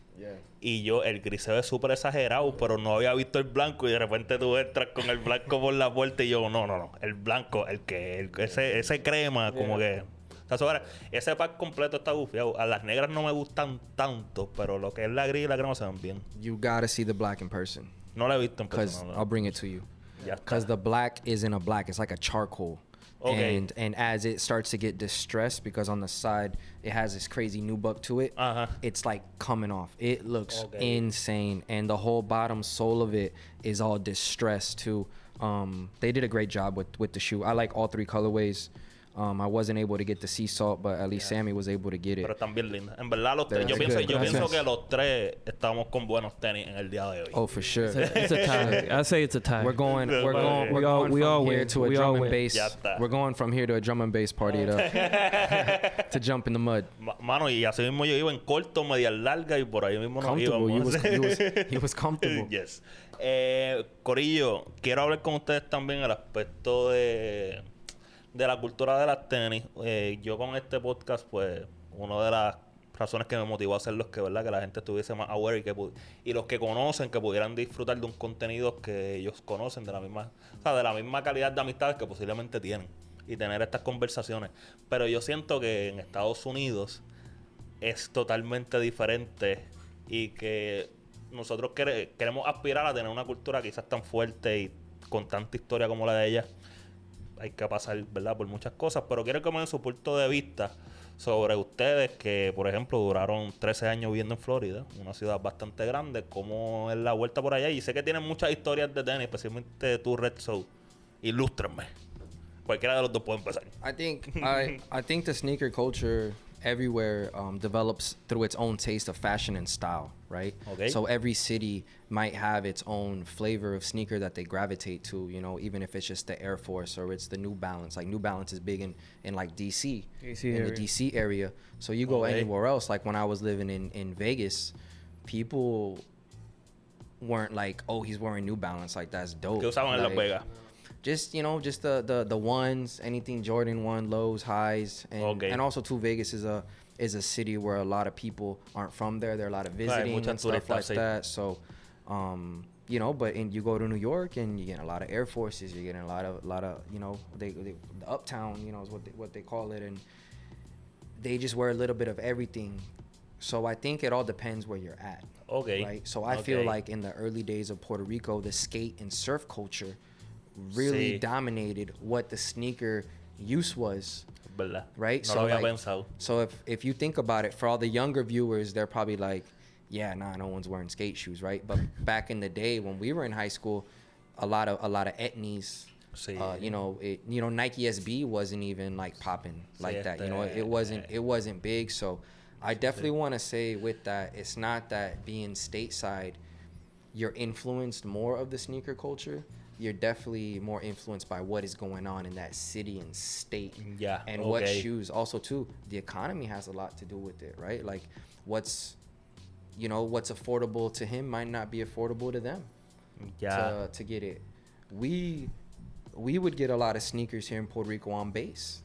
Y yo, el gris se ve súper exagerado, pero no había visto el blanco. Y de repente tú entras con el blanco por la puerta y yo, no, no, no. El blanco, el que, el- ese, ese crema, como que. O sea, ese pack completo está gufiado. A las negras no me gustan tanto, pero lo que es la gris y la crema se ven bien. You gotta see the black in person, No la he visto en persona. I'll bring it to you. Ya está. Cause the black isn't a black; it's like a charcoal. Okay. And and as it starts to get distressed, because on the side it has this crazy new nubuck to it, Uh-huh. it's like coming off. It looks Okay. insane, and the whole bottom sole of it is all distressed too. Um, they did a great job with with the shoe. I like all three colorways. Um, I wasn't able to get the sea salt, but at least Sammy was able to get it. Pero están bien lindas. En verdad, los tres. Yo, That's pienso, good. yo pienso Gracias. que los tres estamos con buenos tenis en el día de hoy. Oh, for sure. it's a, it's a tie. I say it's a tie. We're going. Yeah, We're but- going. We're We all- going we from all here win. to a We drum all and win. bass. Ya está. We're going from here to a drum and bass party to, to jump in the mud. Ma- Mano, y así mismo yo iba en corto, media larga y por ahí mismo nos Comfortable. You íbamos. was, you was, he was comfortable. yes. Eh, Corillo, quiero hablar con ustedes también el aspecto de, de la cultura de las tenis. Eh, yo con este podcast, pues, una de las razones que me motivó a hacerlo es que, ¿verdad? que la gente estuviese más aware y, que y los que conocen que pudieran disfrutar de un contenido que ellos conocen de la misma, o sea, de la misma calidad de amistades que posiblemente tienen y tener estas conversaciones. Pero yo siento que en Estados Unidos es totalmente diferente y que nosotros quere- queremos aspirar a tener una cultura quizás tan fuerte y con tanta historia como la de ella. Hay que pasar, ¿verdad?, por muchas cosas, pero quiero que me den su punto de vista sobre ustedes que, por ejemplo, duraron 13 años viviendo en Florida, una ciudad bastante grande, cómo es la vuelta por allá. Y sé que tienen muchas historias de tenis, especialmente tú, Red Soul. Ilústrenme. Cualquiera de los dos puede empezar. I think I I think the sneaker culture everywhere um, develops through its own taste of fashion and style, right? Okay. So every city might have its own flavor of sneaker that they gravitate to. You know, even if it's just the Air Force or it's the New Balance. Like New Balance is big in in like DC, DC in area. the DC area. So you go Okay. anywhere else, like when I was living in in Vegas, people weren't like, oh, he's wearing New Balance, like that's dope. ¿Qué usaban en Las Like, Vegas? Just you know just the the the ones anything jordan one lows highs and Okay. and also too vegas is a is a city where a lot of people aren't from there there are a lot of visiting muchos and stuff like that so um you know but and you go to new york and you get a lot of air forces you're getting a lot of a lot of you know they, they the uptown you know is what they, what they call it and they just wear a little bit of everything So I think it all depends where you're at. Ok. Right. So I feel like in the early days of Puerto Rico, the skate and surf culture really Sí. dominated what the sneaker use was. ¿Verdad? Right. No so like- So if if you think about it, for all the younger viewers, they're probably like, "Yeah, nah, no one's wearing skate shoes, right?" But back in the day when we were in high school, a lot of a lot of etnies. Sí. Uh, you know, it, you know, Nike SB wasn't even like popping like Sí, that. You know, it wasn't it wasn't big. So, I definitely want to say with that, it's not that being stateside, you're influenced more of the sneaker culture. You're definitely more influenced by what is going on in that city and state Yeah, and what shoes also too the economy has a lot to do with it right like what's you know what's affordable to him might not be affordable to them Ya. to, to get it we we would get a lot of sneakers here in Puerto Rico on base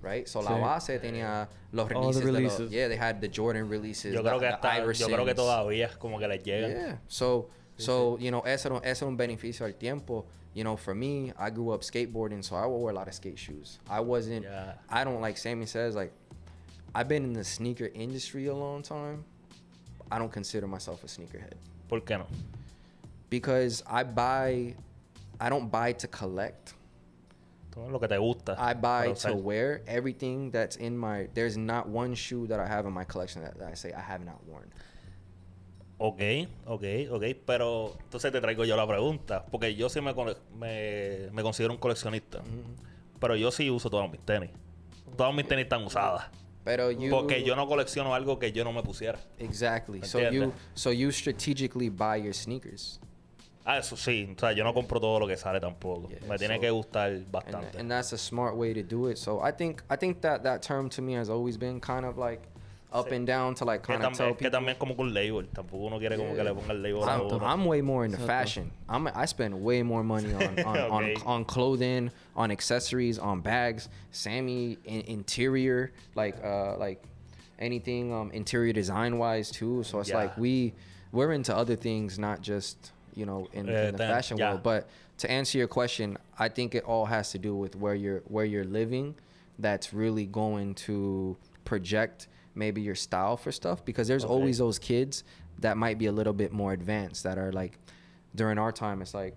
right so la Sí. base tenía los All the releases, de los- yeah they had the Jordan releases Yo the, creo que the hasta, yo creo que todavía como que les llegan. Yeah. So so you know, eso era- era un beneficio al tiempo. You know, for me, I grew up skateboarding, so I wore a lot of skate shoes. I wasn't. Yeah. I don't like Sammy says like. I've been in the sneaker industry a long time. I don't consider myself a sneakerhead ¿Por qué no? because I buy. I don't buy to collect. Todo lo que te gusta. I buy to wear everything that's in my. There's not one shoe that I have in my collection that, that I say I have not worn. Ok, ok, ok. Pero entonces te traigo yo la pregunta. Porque yo sí me, me, me considero un coleccionista. Pero yo sí uso todos mis tenis. Todas mis tenis están usadas. Pero you. Porque yo no colecciono algo que yo no me pusiera. Exactly. ¿Me So you so you strategically buy your sneakers. Ah, eso sí. O sea, yo no compro todo lo que sale tampoco. Yeah, me tiene que gustar And, bastante. and that's a smart way to do it. So I think I think that that term to me has always been kind of like up Sí. and down to like kind of tell es que people. también como con un label. Tampoco uno quiere como que le ponga el label a I'm, uno. I'm way more into Exacto. fashion. I'm I spend way more money on on, on, Okay. on clothing, on accessories, on bags. Sammy in, interior, like uh like anything um interior design wise too. So it's Yeah. like we we're into other things, not just you know in, Eh, in the then, fashion yeah. world. But to answer your question, I think it all has to do with where you're where you're living. That's really going to project maybe your style for stuff because there's Okay. always those kids that might be a little bit more advanced that are like during our time it's like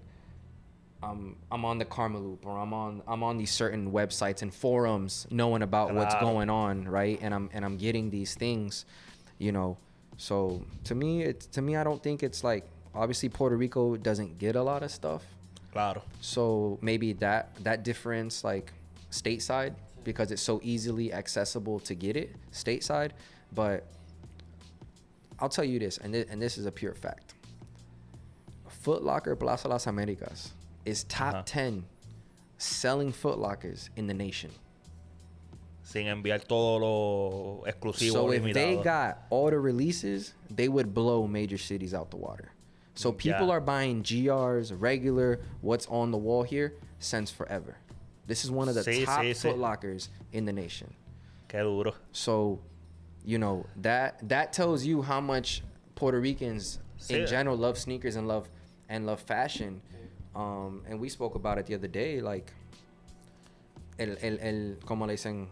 I'm I'm on the Karmaloop or I'm on I'm on these certain websites and forums knowing about what's Claro. going on, right? And I'm and I'm getting these things, you know. So to me it's to me I don't think it's like obviously Puerto Rico doesn't get a lot of stuff. Claro. So maybe that that difference like stateside because it's so easily accessible to get it stateside, but I'll tell you this, and this, and this is a pure fact. Foot Locker Plaza Las Americas is top Uh-huh. 10 selling Foot Lockers in the nation. Sin enviar todo lo exclusivo so if they got all the releases, they would blow major cities out the water. So people Yeah. are buying GRs, regular, what's on the wall here, since forever. This is one of the Sí, top sí, sí. Foot Lockers in the nation. Qué duro. So, you know that that tells you how much Puerto Ricans in general love sneakers and love and love fashion. Um, and we spoke about it the other day, like el el el como le dicen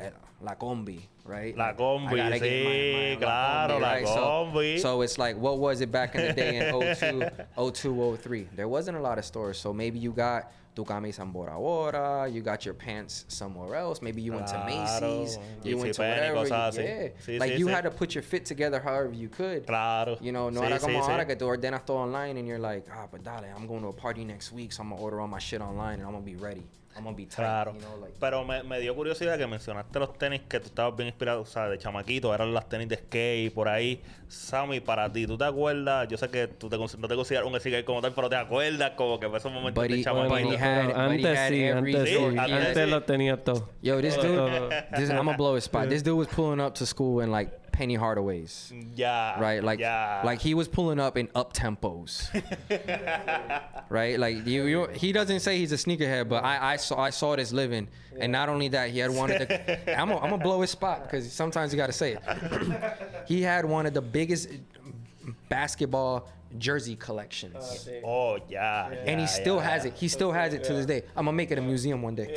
el- la combi, right? La combi, I gotta get sí, claro, la So- combi. So, it's like, what was it back in the day in 02, 02, 03? There wasn't a lot of stores, so maybe you got tu camisa en Bora you got your pants somewhere else. Maybe you went to Claro, Macy's, you went to whatever. you- yeah, Sí, like sí, you sí. had to put your fit together however you could. Claro. You know, no Sí, era como ahora que tú ordenas todo online and you're like, ah, but dale, I'm going to a party next week, so I'm gonna order all my shit online and I'm gonna be ready. I'm gonna be tight. Claro. You know, like Pero me, me dio curiosidad que mencionaste los tenis que tú estabas bien inspirado, o sea, de chamaquito, eran las tenis de skate por ahí. Sammy, para ti, ¿tú te acuerdas? Yo sé que tú te, no te consideras un skater como tal, pero ¿te acuerdas como que fue esos momentos de chamaquito? Had- pero but he antes had sí, every antes sí, Jordan. antes lo tenía todo. Yo, this dude, this, I'm gonna blow his spot. This dude was pulling up to school in like Penny Hardaway's. Yeah. right? Like, ya. like he was pulling up in up tempos, right? Like you, you, he doesn't say he's a sneakerhead, but I, I saw, I saw this living, and not only that, he had one of the. I'm gonna, I'm gonna blow his spot because sometimes you gotta say it. he had one of the biggest basketball jersey collections. sí. Oh, ya. and he still has it. He still has it to this day. I'm gonna make it a museum one day.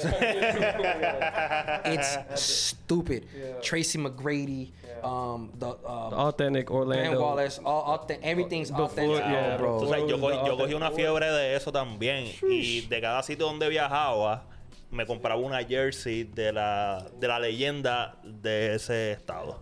it's stupid. Yeah. Tracy McGrady, um, the um, Authentic Orlando. Wallace, all, all everything's Before- authentic, yeah, bro. Yo, cogí, the yo cogí una fiebre de eso también. Y de cada sitio donde viajaba, me compraba una jersey de la, de la leyenda de ese estado.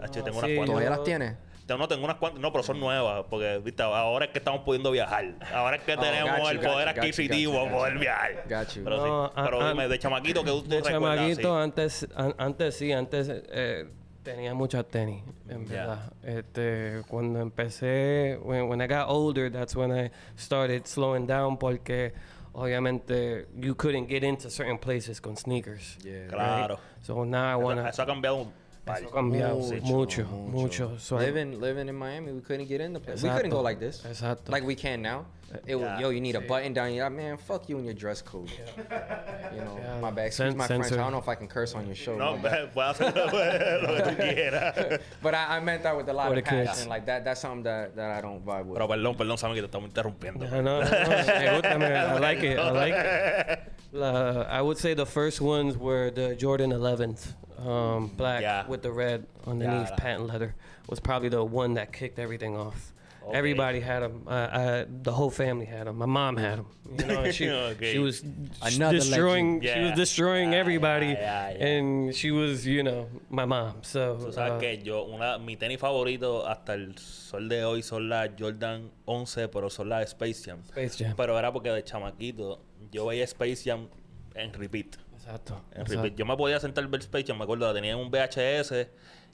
Ah, tengo sí, unas cuantas. ¿Todavía yo- las tienes? Tengo- No, tengo unas cuantas. No, pero son nuevas. Porque, viste, ahora es que estamos pudiendo viajar. Ahora es que tenemos Oh, got you, el poder you, adquisitivo para poder viajar. Pero, No, sí. pero a- dime, a- de chamaquito, que tú De chamaquito, Sí. antes, an- antes sí, antes eh, tenía muchas tenis, en verdad. Este, cuando empecé, when, when I got older, that's when I started slowing down porque obviamente you couldn't get into certain places con sneakers. Yeah. Claro. So now I wanna... Eso ha cambiado un par. Eso ha cambiado Mucho, mucho, mucho. mucho. So I- living living in Miami, we couldn't get in the place. We couldn't go like this. Exacto. Like we can now. It, was Yeah. Yo, you need a button down. You're like, man, fuck you and your dress code. You know, Yeah. my bad. Excuse Cen- my French. I don't know if I can curse on your show. No, my bad. puedes hacer lo que tú quieras. But I, I meant that with a lot For of the kids. passion. Like that. That's something that, that I don't vibe with. Pero perdón, perdón, saben que te estamos interrumpiendo. No, no, no. Me gusta, me- I like it. I like it. Uh, I would say the first ones were the Jordan 11s, um, black Yeah. with the red underneath Yeah. patent leather. Was probably the one that kicked everything off. Okay. Everybody had them. Uh, I, the whole family had them. My mom had them. You know, she Okay. she was Another destroying. legend. She was destroying Yeah, everybody, yeah, yeah, yeah. and she was, you know, my mom. So Tú sabes uh, que yo, una, mi tenis favorito hasta el sol de hoy son las Jordan 11, pero son las Space Jam. Space Jam. Pero era porque de chamaquito yo veía Space Jam en repeat. Exacto. En exacto. repeat. Yo me podía sentar ver Space Jam, me acuerdo, la tenía en un VHS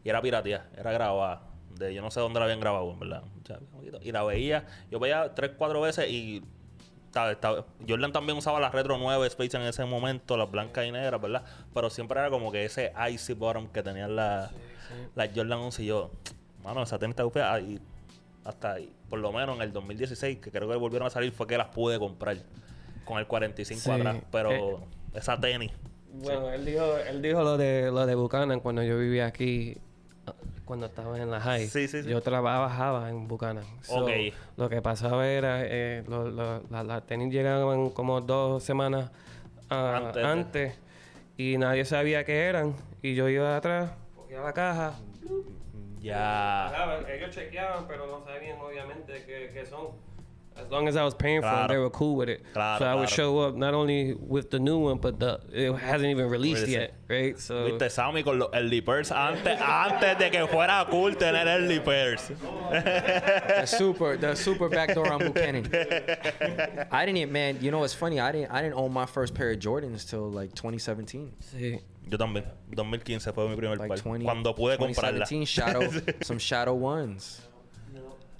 y era pirateada, era grabada. De, yo no sé dónde la habían grabado, en verdad. Y la veía, yo veía tres, cuatro veces y Jordan también usaba las Retro 9 Space en ese momento, las blancas y negras, ¿verdad? Pero siempre era como que ese icy bottom que tenían las las Jordan 11 y yo, mano, esa tenis está. Y hasta ahí, por lo menos en el 2016, que creo que volvieron a salir, fue que las pude comprar con el 45 Sí, atrás. Pero eh, esa tenis, Bueno, él dijo, él dijo lo de lo de Buchanan cuando yo vivía aquí, cuando estaba en la high. Sí, sí, sí. Yo trabajaba en Buchanan. So, Ok. Lo que pasaba era, eh, lo- lo- la- las tenis llegaban como dos semanas ah, Antes y nadie sabía qué eran. Y yo iba atrás, cogía la caja. ya. Ellos chequeaban, pero no sabían obviamente qué, qué son. As long as I was paying for them, they were cool with it. Claro, so I would claro. show up not only with the new one, but the it hasn't even released Release yet, right? So Viste, Sammy con los early pairs antes, antes de que fuera cool tener early pairs. the super, the super backdoor on Buchanan. I didn't even, man. You know what's funny? I didn't, I didn't own my first pair of Jordans till like 2017. sí. Yo también. 2015 fue mi primer Like par. 20, Cuando pude comprarla. 2017 shadow, some shadow ones.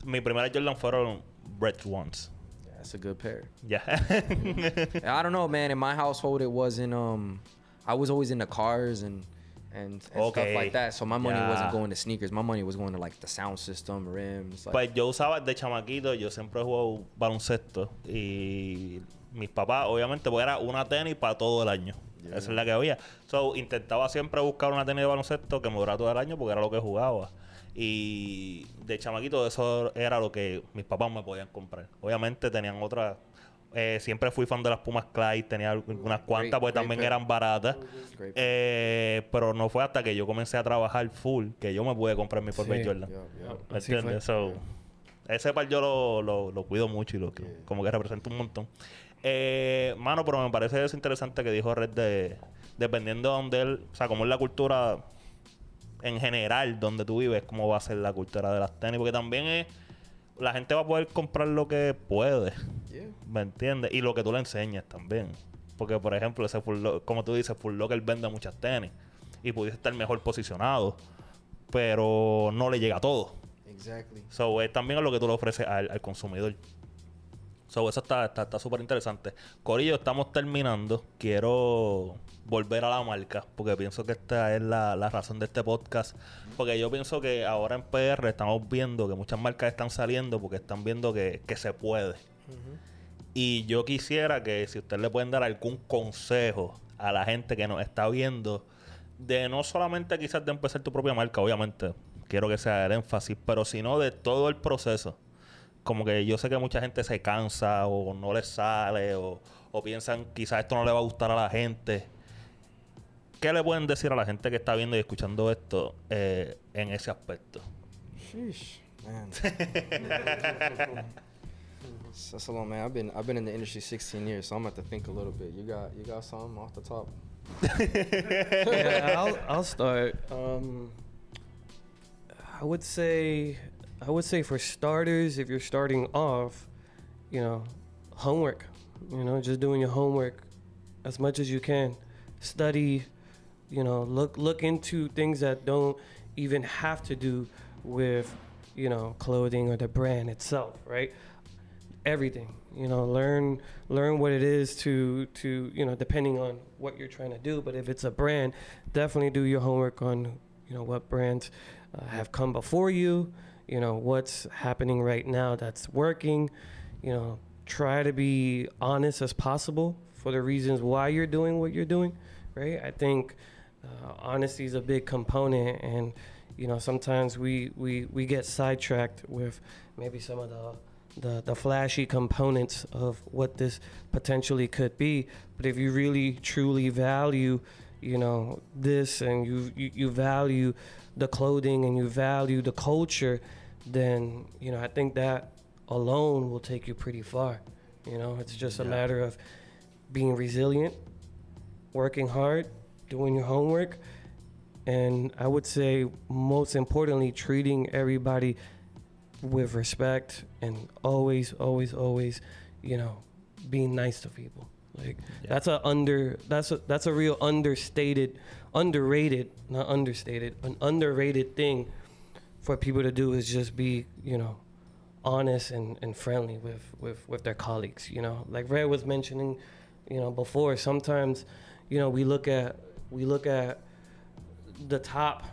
Mi primera Jordan fueron Red Ones. That's a good pair. Ya. I don't know, man. In my household, it wasn't. Um, I was always into cars and and, and stuff like that. So my money Yeah. wasn't going to sneakers. My money was going to like the sound system, rims. Like, Pues yo usaba de chamaquito, yo siempre he jugado baloncesto y mis papás, obviamente, pues era una tenis para todo el año. Esa es la que había. So, intentaba siempre buscar una tenis de baloncesto que me durara todo el año porque era lo que jugaba. Y de chamaquito eso era lo que mis papás me podían comprar. Obviamente tenían otras... eh, siempre fui fan de las Pumas Clyde, tenía unas cuantas Great- porque great también eran baratas. Eh, pero no fue hasta que yo comencé a trabajar full que yo me pude comprar mi propia Sí. Jordan. yeah, yeah. ¿Me entiendes? So, ese par yo lo, lo, lo cuido mucho y lo como que representa un montón. Eh, mano, pero me parece eso interesante que dijo Red de dependiendo de donde él, o sea, como es la cultura en general donde tú vives, cómo va a ser la cultura de las tenis, porque también es la gente va a poder comprar lo que puede, Yeah. ¿me entiendes? Y lo que tú le enseñas también. Porque, por ejemplo, ese Full como tú dices, Full Locker vende muchas tenis y pudiese estar mejor posicionado, pero no le llega a todo. Exactly. So, es también lo que tú le ofreces al, al consumidor. So, eso está súper está, súper interesante. Corillo, estamos terminando. Quiero volver a la marca, porque pienso que esta es la, la razón de este podcast. Porque yo pienso que ahora en PR estamos viendo que muchas marcas están saliendo porque están viendo que, que se puede. Y yo quisiera que si ustedes le pueden dar algún consejo a la gente que nos está viendo, de no solamente quizás de empezar tu propia marca, obviamente, quiero que sea el énfasis, pero sino de todo el proceso como que yo sé que mucha gente se cansa o no les sale o, o piensan quizás esto no le va a gustar a la gente. ¿Qué le pueden decir a la gente que está viendo y escuchando esto eh, en ese aspecto? Sheesh, man. That's a long man. I've been I've been in the industry 16 years, so I'm gonna have to think a little bit. You got you got something off the top? yeah, I'll, I'll start. Um, I would say, I would say for starters, if you're starting off, you know, homework. You know, just doing your homework as much as you can. Study. You know, look look into things that don't even have to do with, you know, clothing or the brand itself, right? everything you know learn learn what it is to to you know depending on what you're trying to do but if it's a brand definitely do your homework on you know what brands uh, have come before you you know what's happening right now that's working you know try to be honest as possible for the reasons why you're doing what you're doing right i think uh, honesty is a big component and you know sometimes we we we get sidetracked with maybe some of the the, the flashy components of what this potentially could be. But if you really truly value, you know, this and you, you, you value the clothing and you value the culture, then, you know, I think that alone will take you pretty far. You know, it's just a matter of being resilient, working hard, doing your homework, and I would say most importantly, treating everybody with respect and always, always, always, you know, being nice to people. Like Yeah. that's a under that's a that's a real understated, underrated, not understated, an underrated thing for people to do is just be, you know, honest and, and friendly with, with, with their colleagues. You know, like Red was mentioning, you know, before. Sometimes, you know, we look at we look at the top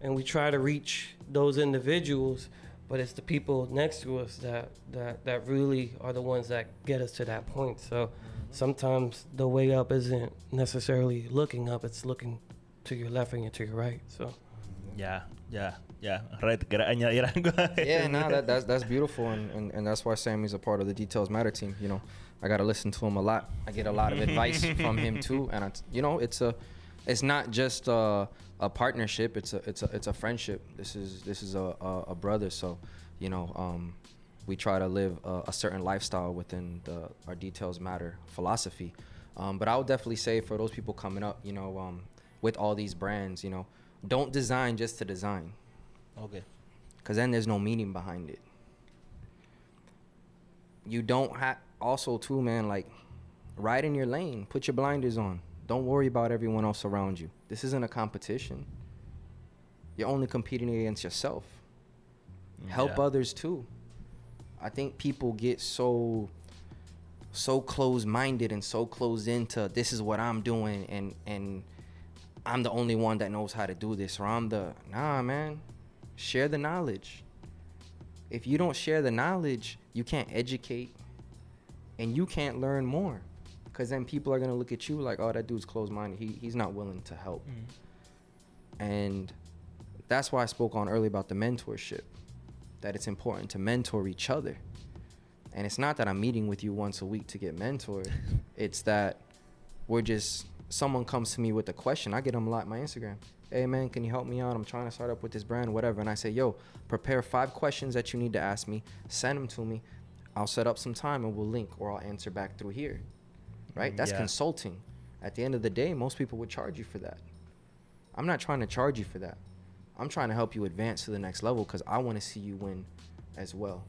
and we try to reach those individuals, but it's the people next to us that that that really are the ones that get us to that point. So mm-hmm. sometimes the way up isn't necessarily looking up; it's looking to your left and to your right. So. Yeah, yeah. Red, ¿quieres yeah, no, that, that's that's beautiful, and, and, and that's why Sammy's a part of the Details Matter team. You know, I gotta listen to him a lot. I get a lot of advice from him too, and I, you know, it's a, it's not just a, a partnership. It's a it's a it's a friendship. This is this is a a, a brother. So, you know, um, we try to live a, a certain lifestyle within the our Details Matter philosophy. Um, but I would definitely say for those people coming up, you know, um, with all these brands, you know, don't design just to design Ok. because then there's no meaning behind it. You don't have also too, man. Like, ride in your lane. Put your blinders on. Don't worry about everyone else around you. This isn't a competition. You're only competing against yourself. Help Yeah. others too. I think people get so so closed-minded and so closed into this is what I'm doing and and I'm the only one that knows how to do this or I'm the nah man. Share the knowledge. If you don't share the knowledge you can't educate and you can't learn more. Because then people are going to look at you like oh that dude's closed-minded. He, he's not willing to help. Mm-hmm. And that's why i spoke on earlier about the mentorship that it's important to mentor each other. And it's not that i'm meeting with you once a week to get mentored. It's that we're just someone comes to me with a question i get them a lot on my instagram. Hey man can you help me out? I'm trying to start up with this brand whatever. And i say yo prepare five questions that you need to ask me. Send them to me. I'll set up some time and we'll link or i'll answer back through here. Right? That's Yeah. consulting. At the end of the day most people would charge you for that. I'm not trying to charge you for that. I'm trying to help you advance to the next level because i want to see you win as well.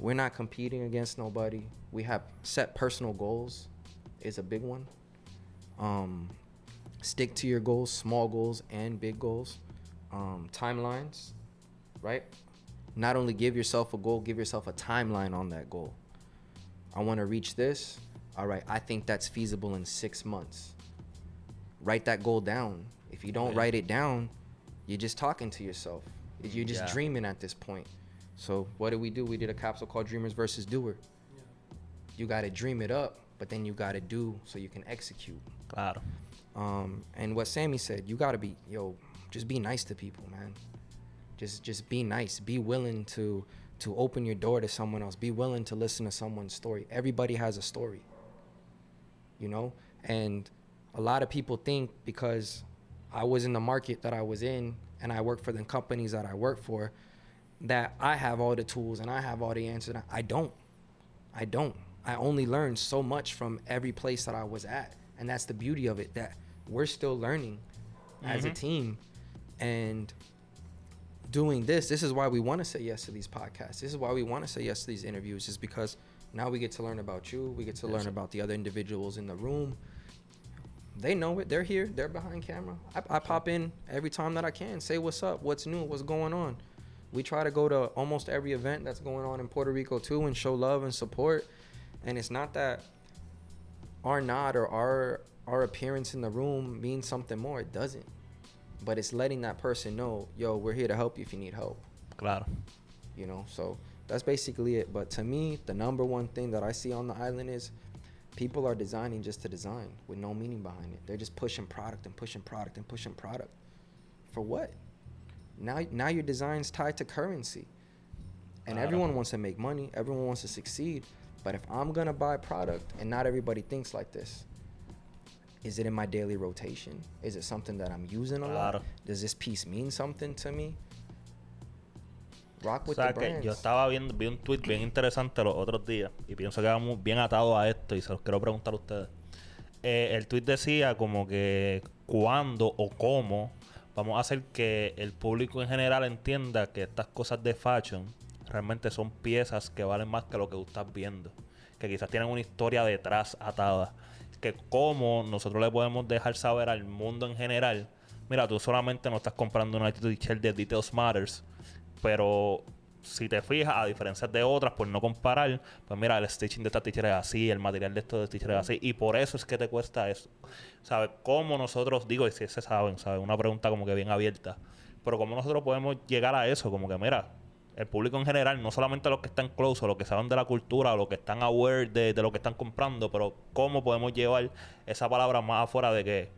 We're not competing against nobody. We have set personal goals is a big one um, stick to your goals small goals and big goals um, timelines right? Not only give yourself a goal give yourself a timeline on that goal. I want to reach this. All right i think that's feasible in six months. Write that goal down. If you don't Okay. write it down you're just talking to yourself. You're just Yeah. dreaming at this point. So what did we do? We did a capsule called dreamers versus doer. You got to dream it up but then you got to do so you can execute Claro. um, and what Sammy said, you gotta be, yo, just be nice to people, man. Just, just be nice. Be willing to, to open your door to someone else. Be willing to listen to someone's story. Everybody has a story. You know? And a lot of people think because I was in the market that I was in and I work for the companies that I work for that I have all the tools and I have all the answers. I don't. I don't. I only learned so much from every place that I was at. And that's the beauty of it that we're still learning as a Mhm. team and doing this. This is why we want to say yes to these podcasts. This is why we want to say yes to these interviews, is because now we get to learn about you. We get to learn about the other individuals in the room. They know it. They're here. They're behind camera. I, I pop in every time that I can. Say what's up, what's new, what's going on. We try to go to almost every event that's going on in Puerto Rico too, and show love and support. And it's not that our nod or our our appearance in the room means something more. It doesn't. But it's letting that person know, yo, we're here to help you if you need help. Claro. You know, so that's basically it. But to me, the number one thing that I see on the island is people are designing just to design with no meaning behind it. They're just pushing product and pushing product and pushing product. For what? Now now your design's tied to currency. And everyone wants to make money, everyone wants to succeed. But if I'm gonna buy product and not everybody thinks like this, is it in my daily rotation? Is it something that I'm using a lot? Does this piece mean something to me? Rock O with sea the que brands. yo estaba viendo, vi un tweet bien interesante los otros días y pienso que va muy bien atado a esto y se los quiero preguntar a ustedes. Eh, el tweet decía como que cuándo o cómo vamos a hacer que el público en general entienda que estas cosas de fashion realmente son piezas que valen más que lo que tú estás viendo. Que quizás tienen una historia detrás atada. Que cómo nosotros le podemos dejar saber al mundo en general. Mira, tú solamente no estás comprando una t-shirt de Details Matters. Pero si te fijas, a diferencia de otras, por no comparar, pues mira, el stitching de esta t-shirt es así, el material de estos t-shirt es así. Y por eso es que te cuesta eso. ¿Sabes? ¿Cómo nosotros, digo, y si se saben, ¿sabes? Una pregunta como que bien abierta. Pero ¿cómo nosotros podemos llegar a eso? Como que, mira, el público en general, no solamente los que están close o los que saben de la cultura o los que están aware de, de lo que están comprando, pero cómo podemos llevar esa palabra más afuera de que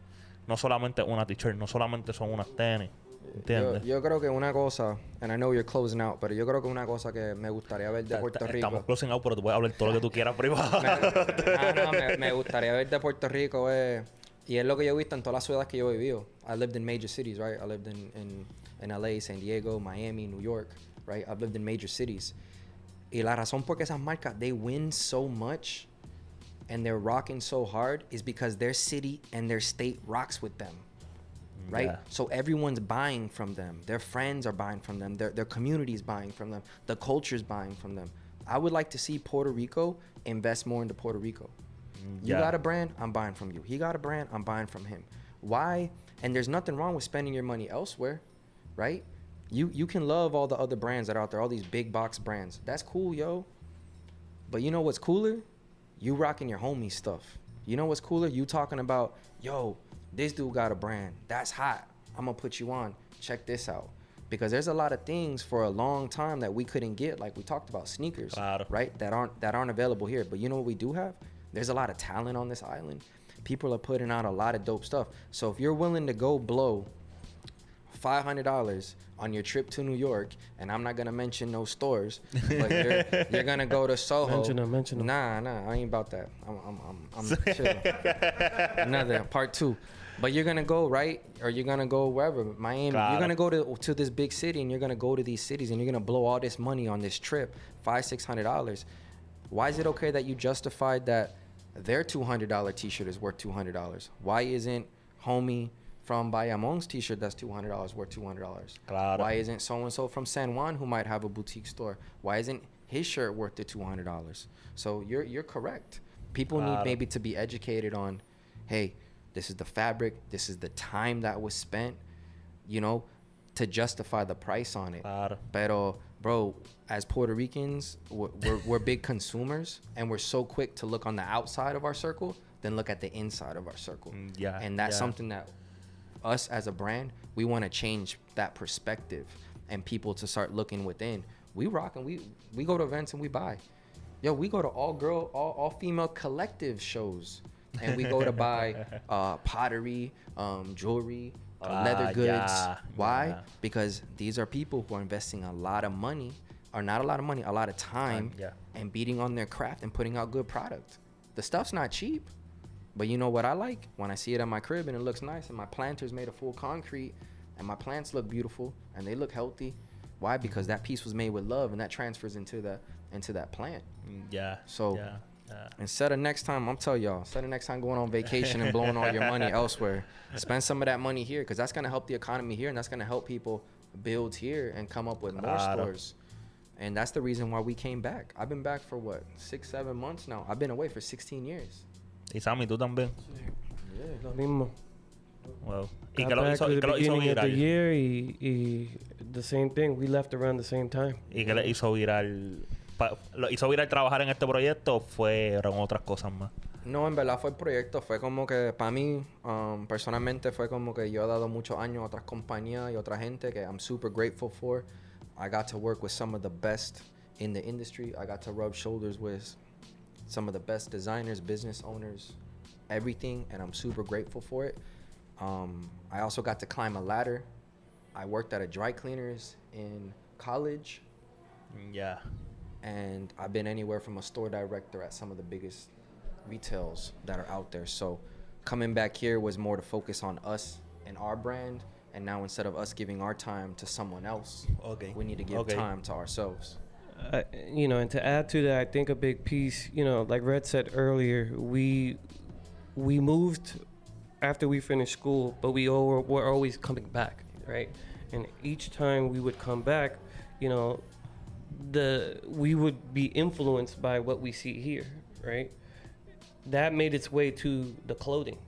no solamente una t-shirt, no solamente son unas tenis. Yo, ¿Entiendes? yo creo que una cosa, and I know you're closing out, pero yo creo que una cosa que me gustaría ver de Puerto Rico. Estamos closing out, pero tú puedes hablar todo lo que tú quieras privado. me, ah, no, me, me gustaría ver de Puerto Rico es, y es lo que yo he visto en todas las ciudades que yo he vivido. I lived in major cities, right? I lived in, in, in LA, San Diego, Miami, New York, right? I've lived in major cities. Y la razón por qué esas marcas, they win so much and they're rocking so hard is because their city and their state rocks with them. Right? Yeah. So everyone's buying from them. Their friends are buying from them. Their, their community's buying from them. The culture's buying from them. I would like to see Puerto Rico invest more into Puerto Rico. You got a brand, I'm buying from you. He got a brand, I'm buying from him. Why? And there's nothing wrong with spending your money elsewhere, right? You you can love all the other brands that are out there, all these big box brands. That's cool, yo. But you know what's cooler? You rocking your homie stuff. You know what's cooler? You talking about, yo, this dude got a brand. That's hot. I'm gonna put you on. Check this out. Because there's a lot of things for a long time that we couldn't get, like we talked about sneakers, Claro. right? That aren't that aren't available here. But you know what we do have? There's a lot of talent on this island. People are putting out a lot of dope stuff. So if you're willing to go blow five hundred dollars on your trip to New York, and I'm not gonna mention no stores, but you're, you're gonna go to Soho. Mention 'em, mention 'em. Nah, nah, I ain't about that. I'm, I'm, I'm, I'm chilling. Another part two. But you're gonna go right, or you're gonna go wherever Miami. Claro. You're gonna go to to this big city, and you're gonna go to these cities, and you're gonna blow all this money on this trip, five six hundred dollars. Why is it okay that you justified that their two hundred dollar T-shirt is worth two hundred dollars? Why isn't homie from Bayamon's T-shirt that's two hundred dollars worth two hundred dollars? Claro. Why isn't so and so from San Juan who might have a boutique store? Why isn't his shirt worth the two hundred dollars? So you're you're correct. People Claro. need maybe to be educated on, hey, this is the fabric, this is the time that was spent, you know, to justify the price on it. Claro. Pero, bro, as Puerto Ricans, we're, we're, we're big consumers and we're so quick to look on the outside of our circle than look at the inside of our circle. Mm, yeah, And that's yeah. something that us as a brand, we want to change that perspective and people to start looking within. We rock and we we go to events and we buy. Yo, we go to all girl, all, all female collective shows. And we go to buy uh, pottery, um, jewelry, uh, leather Ah, goods. yeah, Why? yeah. Because these are people who are investing a lot of money, or not a lot of money, a lot of time, Time, yeah. and beating on their craft and putting out good product. The stuff's not cheap, but you know what I like? When I see it at my crib and it looks nice, and my planter's made of full concrete, and my plants look beautiful and they look healthy. Why? Because that piece was made with love, and that transfers into the into that plant. Mm, yeah. So- yeah, yeah. Instead of next time, I'm tell y'all, instead of next time going on vacation and blowing all your money elsewhere, spend some of that money here because that's gonna help the economy here and that's gonna help people build here and come up with more stores. And that's the reason why we came back. I've been back for what six, seven months now. I've been away for 16 years. Y Sammy, tú también. Lo mismo. Wow. Y que lo hizo, y the que lo hizo beginning of the viral. year y, y the same thing. We left around the same time. Y que le hizo viral. pa- ¿Lo hizo viral trabajar en este proyecto o fueron otras cosas más? No, en verdad fue el proyecto. Fue como que para mí, um, personalmente, fue como que yo he dado muchos años a otras compañías y otra gente que I'm super grateful for. I got to work with some of the best in the industry. I got to rub shoulders with some of the best designers, business owners, everything, and I'm super grateful for it. Um, I also got to climb a ladder. I worked at a dry cleaners in college, Yeah. and I've been anywhere from a store director at some of the biggest retails that are out there. So coming back here was more to focus on us and our brand. And now instead of us giving our time to someone else, Okay. we need to give Okay. time to ourselves. Uh, you know, and to add to that, I think a big piece, you know, like Red said earlier, we we moved after we finished school, but we all were, were always coming back, right? And each time we would come back, you know, the we would be influenced by what we see here, right? That made its way to the clothing.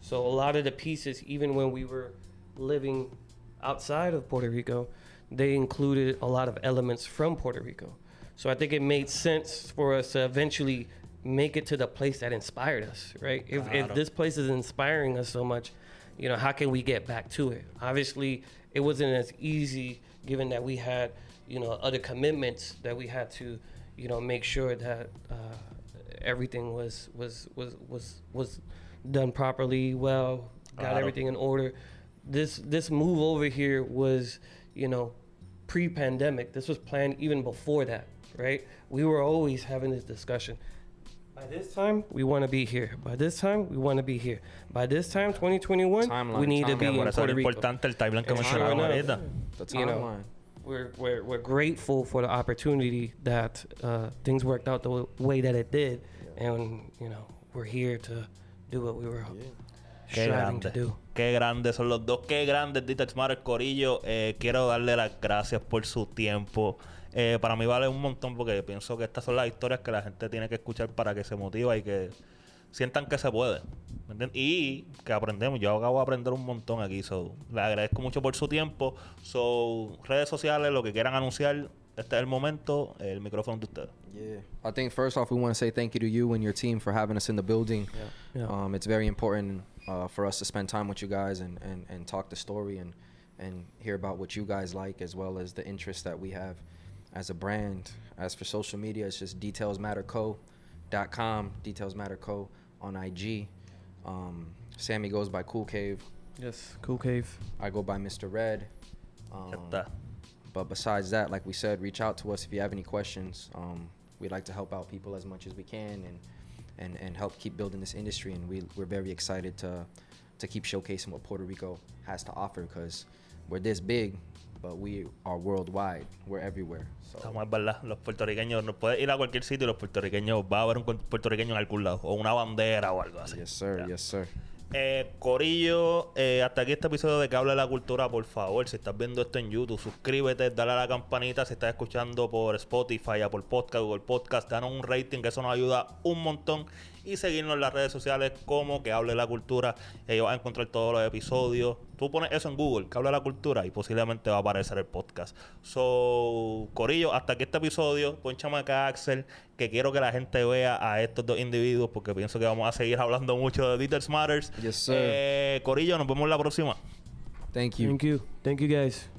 So a lot of the pieces, even when we were living outside of Puerto Rico, they included a lot of elements from Puerto Rico. So I think it made sense for us to eventually make it to the place that inspired us, right? If, if this place is inspiring us so much, you know, how can we get back to it? Obviously, it wasn't as easy given that we had, you know, other commitments that we had to, you know, make sure that uh, everything was was was was was done properly, well, got everything in order. This this move over here was, you know, pre-pandemic. This was planned even before that, right? We were always having this discussion. By this time, we want to be here. By this time, we want to be here. By this time, 2021, we Timeline, need to be timeline. in Puerto Rico. importante el timeline que And sure mencionábamos enough, ahorita. The You know, timeline. We're, we're, we're grateful for the opportunity that uh, things worked out the way that it did. And, you know, we're here to do what we were Qué grande. Qué grandes son los dos. Qué grandes Dieter Matter Corillo. Eh, quiero darle las gracias por su tiempo. Eh, para mí vale un montón porque pienso que estas son las historias que la gente tiene que escuchar para que se motiva y que sientan que se puede. ¿Me? Y que aprendemos. Yo acabo de aprender un montón aquí. So, le agradezco mucho por su tiempo. So, redes sociales, lo que quieran anunciar. Este es el momento. El micrófono de ustedes. Yeah. I think first off, we want to say thank you to you and your team for having us in the building. Yeah. Um, it's very important uh, for us to spend time with you guys and, and, and talk the story and, and hear about what you guys like as well as the interests that we have as a brand. As for social media, it's just detailsmatterco.com, detailsmatterco on IG. Um, Sammy goes by Cool Cave. Yes, Cool Cave. I go by Mr. Redd. Ya Um, but besides that, like we said, reach out to us if you have any questions. Um, we'd like to help out people as much as we can and and, and help keep building this industry. And we, we're very excited to to keep showcasing what Puerto Rico has to offer because we're this big, but we are worldwide. We're everywhere. So Estamos, es verdad. Los puertorriqueños, no puedes ir a cualquier sitio y los puertorriqueños, va a haber un puertorriqueño en algún lado, o una bandera o algo así. yes, sir. Ya. Yes, sir. Eh, Corillo, eh, hasta aquí este episodio de Que hable la cultura, por favor, si estás viendo esto en YouTube, suscríbete, dale a la campanita, si estás escuchando por Spotify, Apple Podcast, Google Podcast, danos un rating, que eso nos ayuda un montón, y seguirnos en las redes sociales como Que hable la cultura, ahí vas a encontrar todos los episodios, tú pones eso en Google, Que hable la cultura, y posiblemente va a aparecer el podcast. So, Corillo, hasta aquí este episodio, ponchame acá Axel, que quiero que la gente vea a estos dos individuos, porque pienso que vamos a seguir hablando mucho de Dieter Matters. Yes, sir. Eh, Corillo, nos vemos la próxima. Thank you. Thank you. Thank you, guys.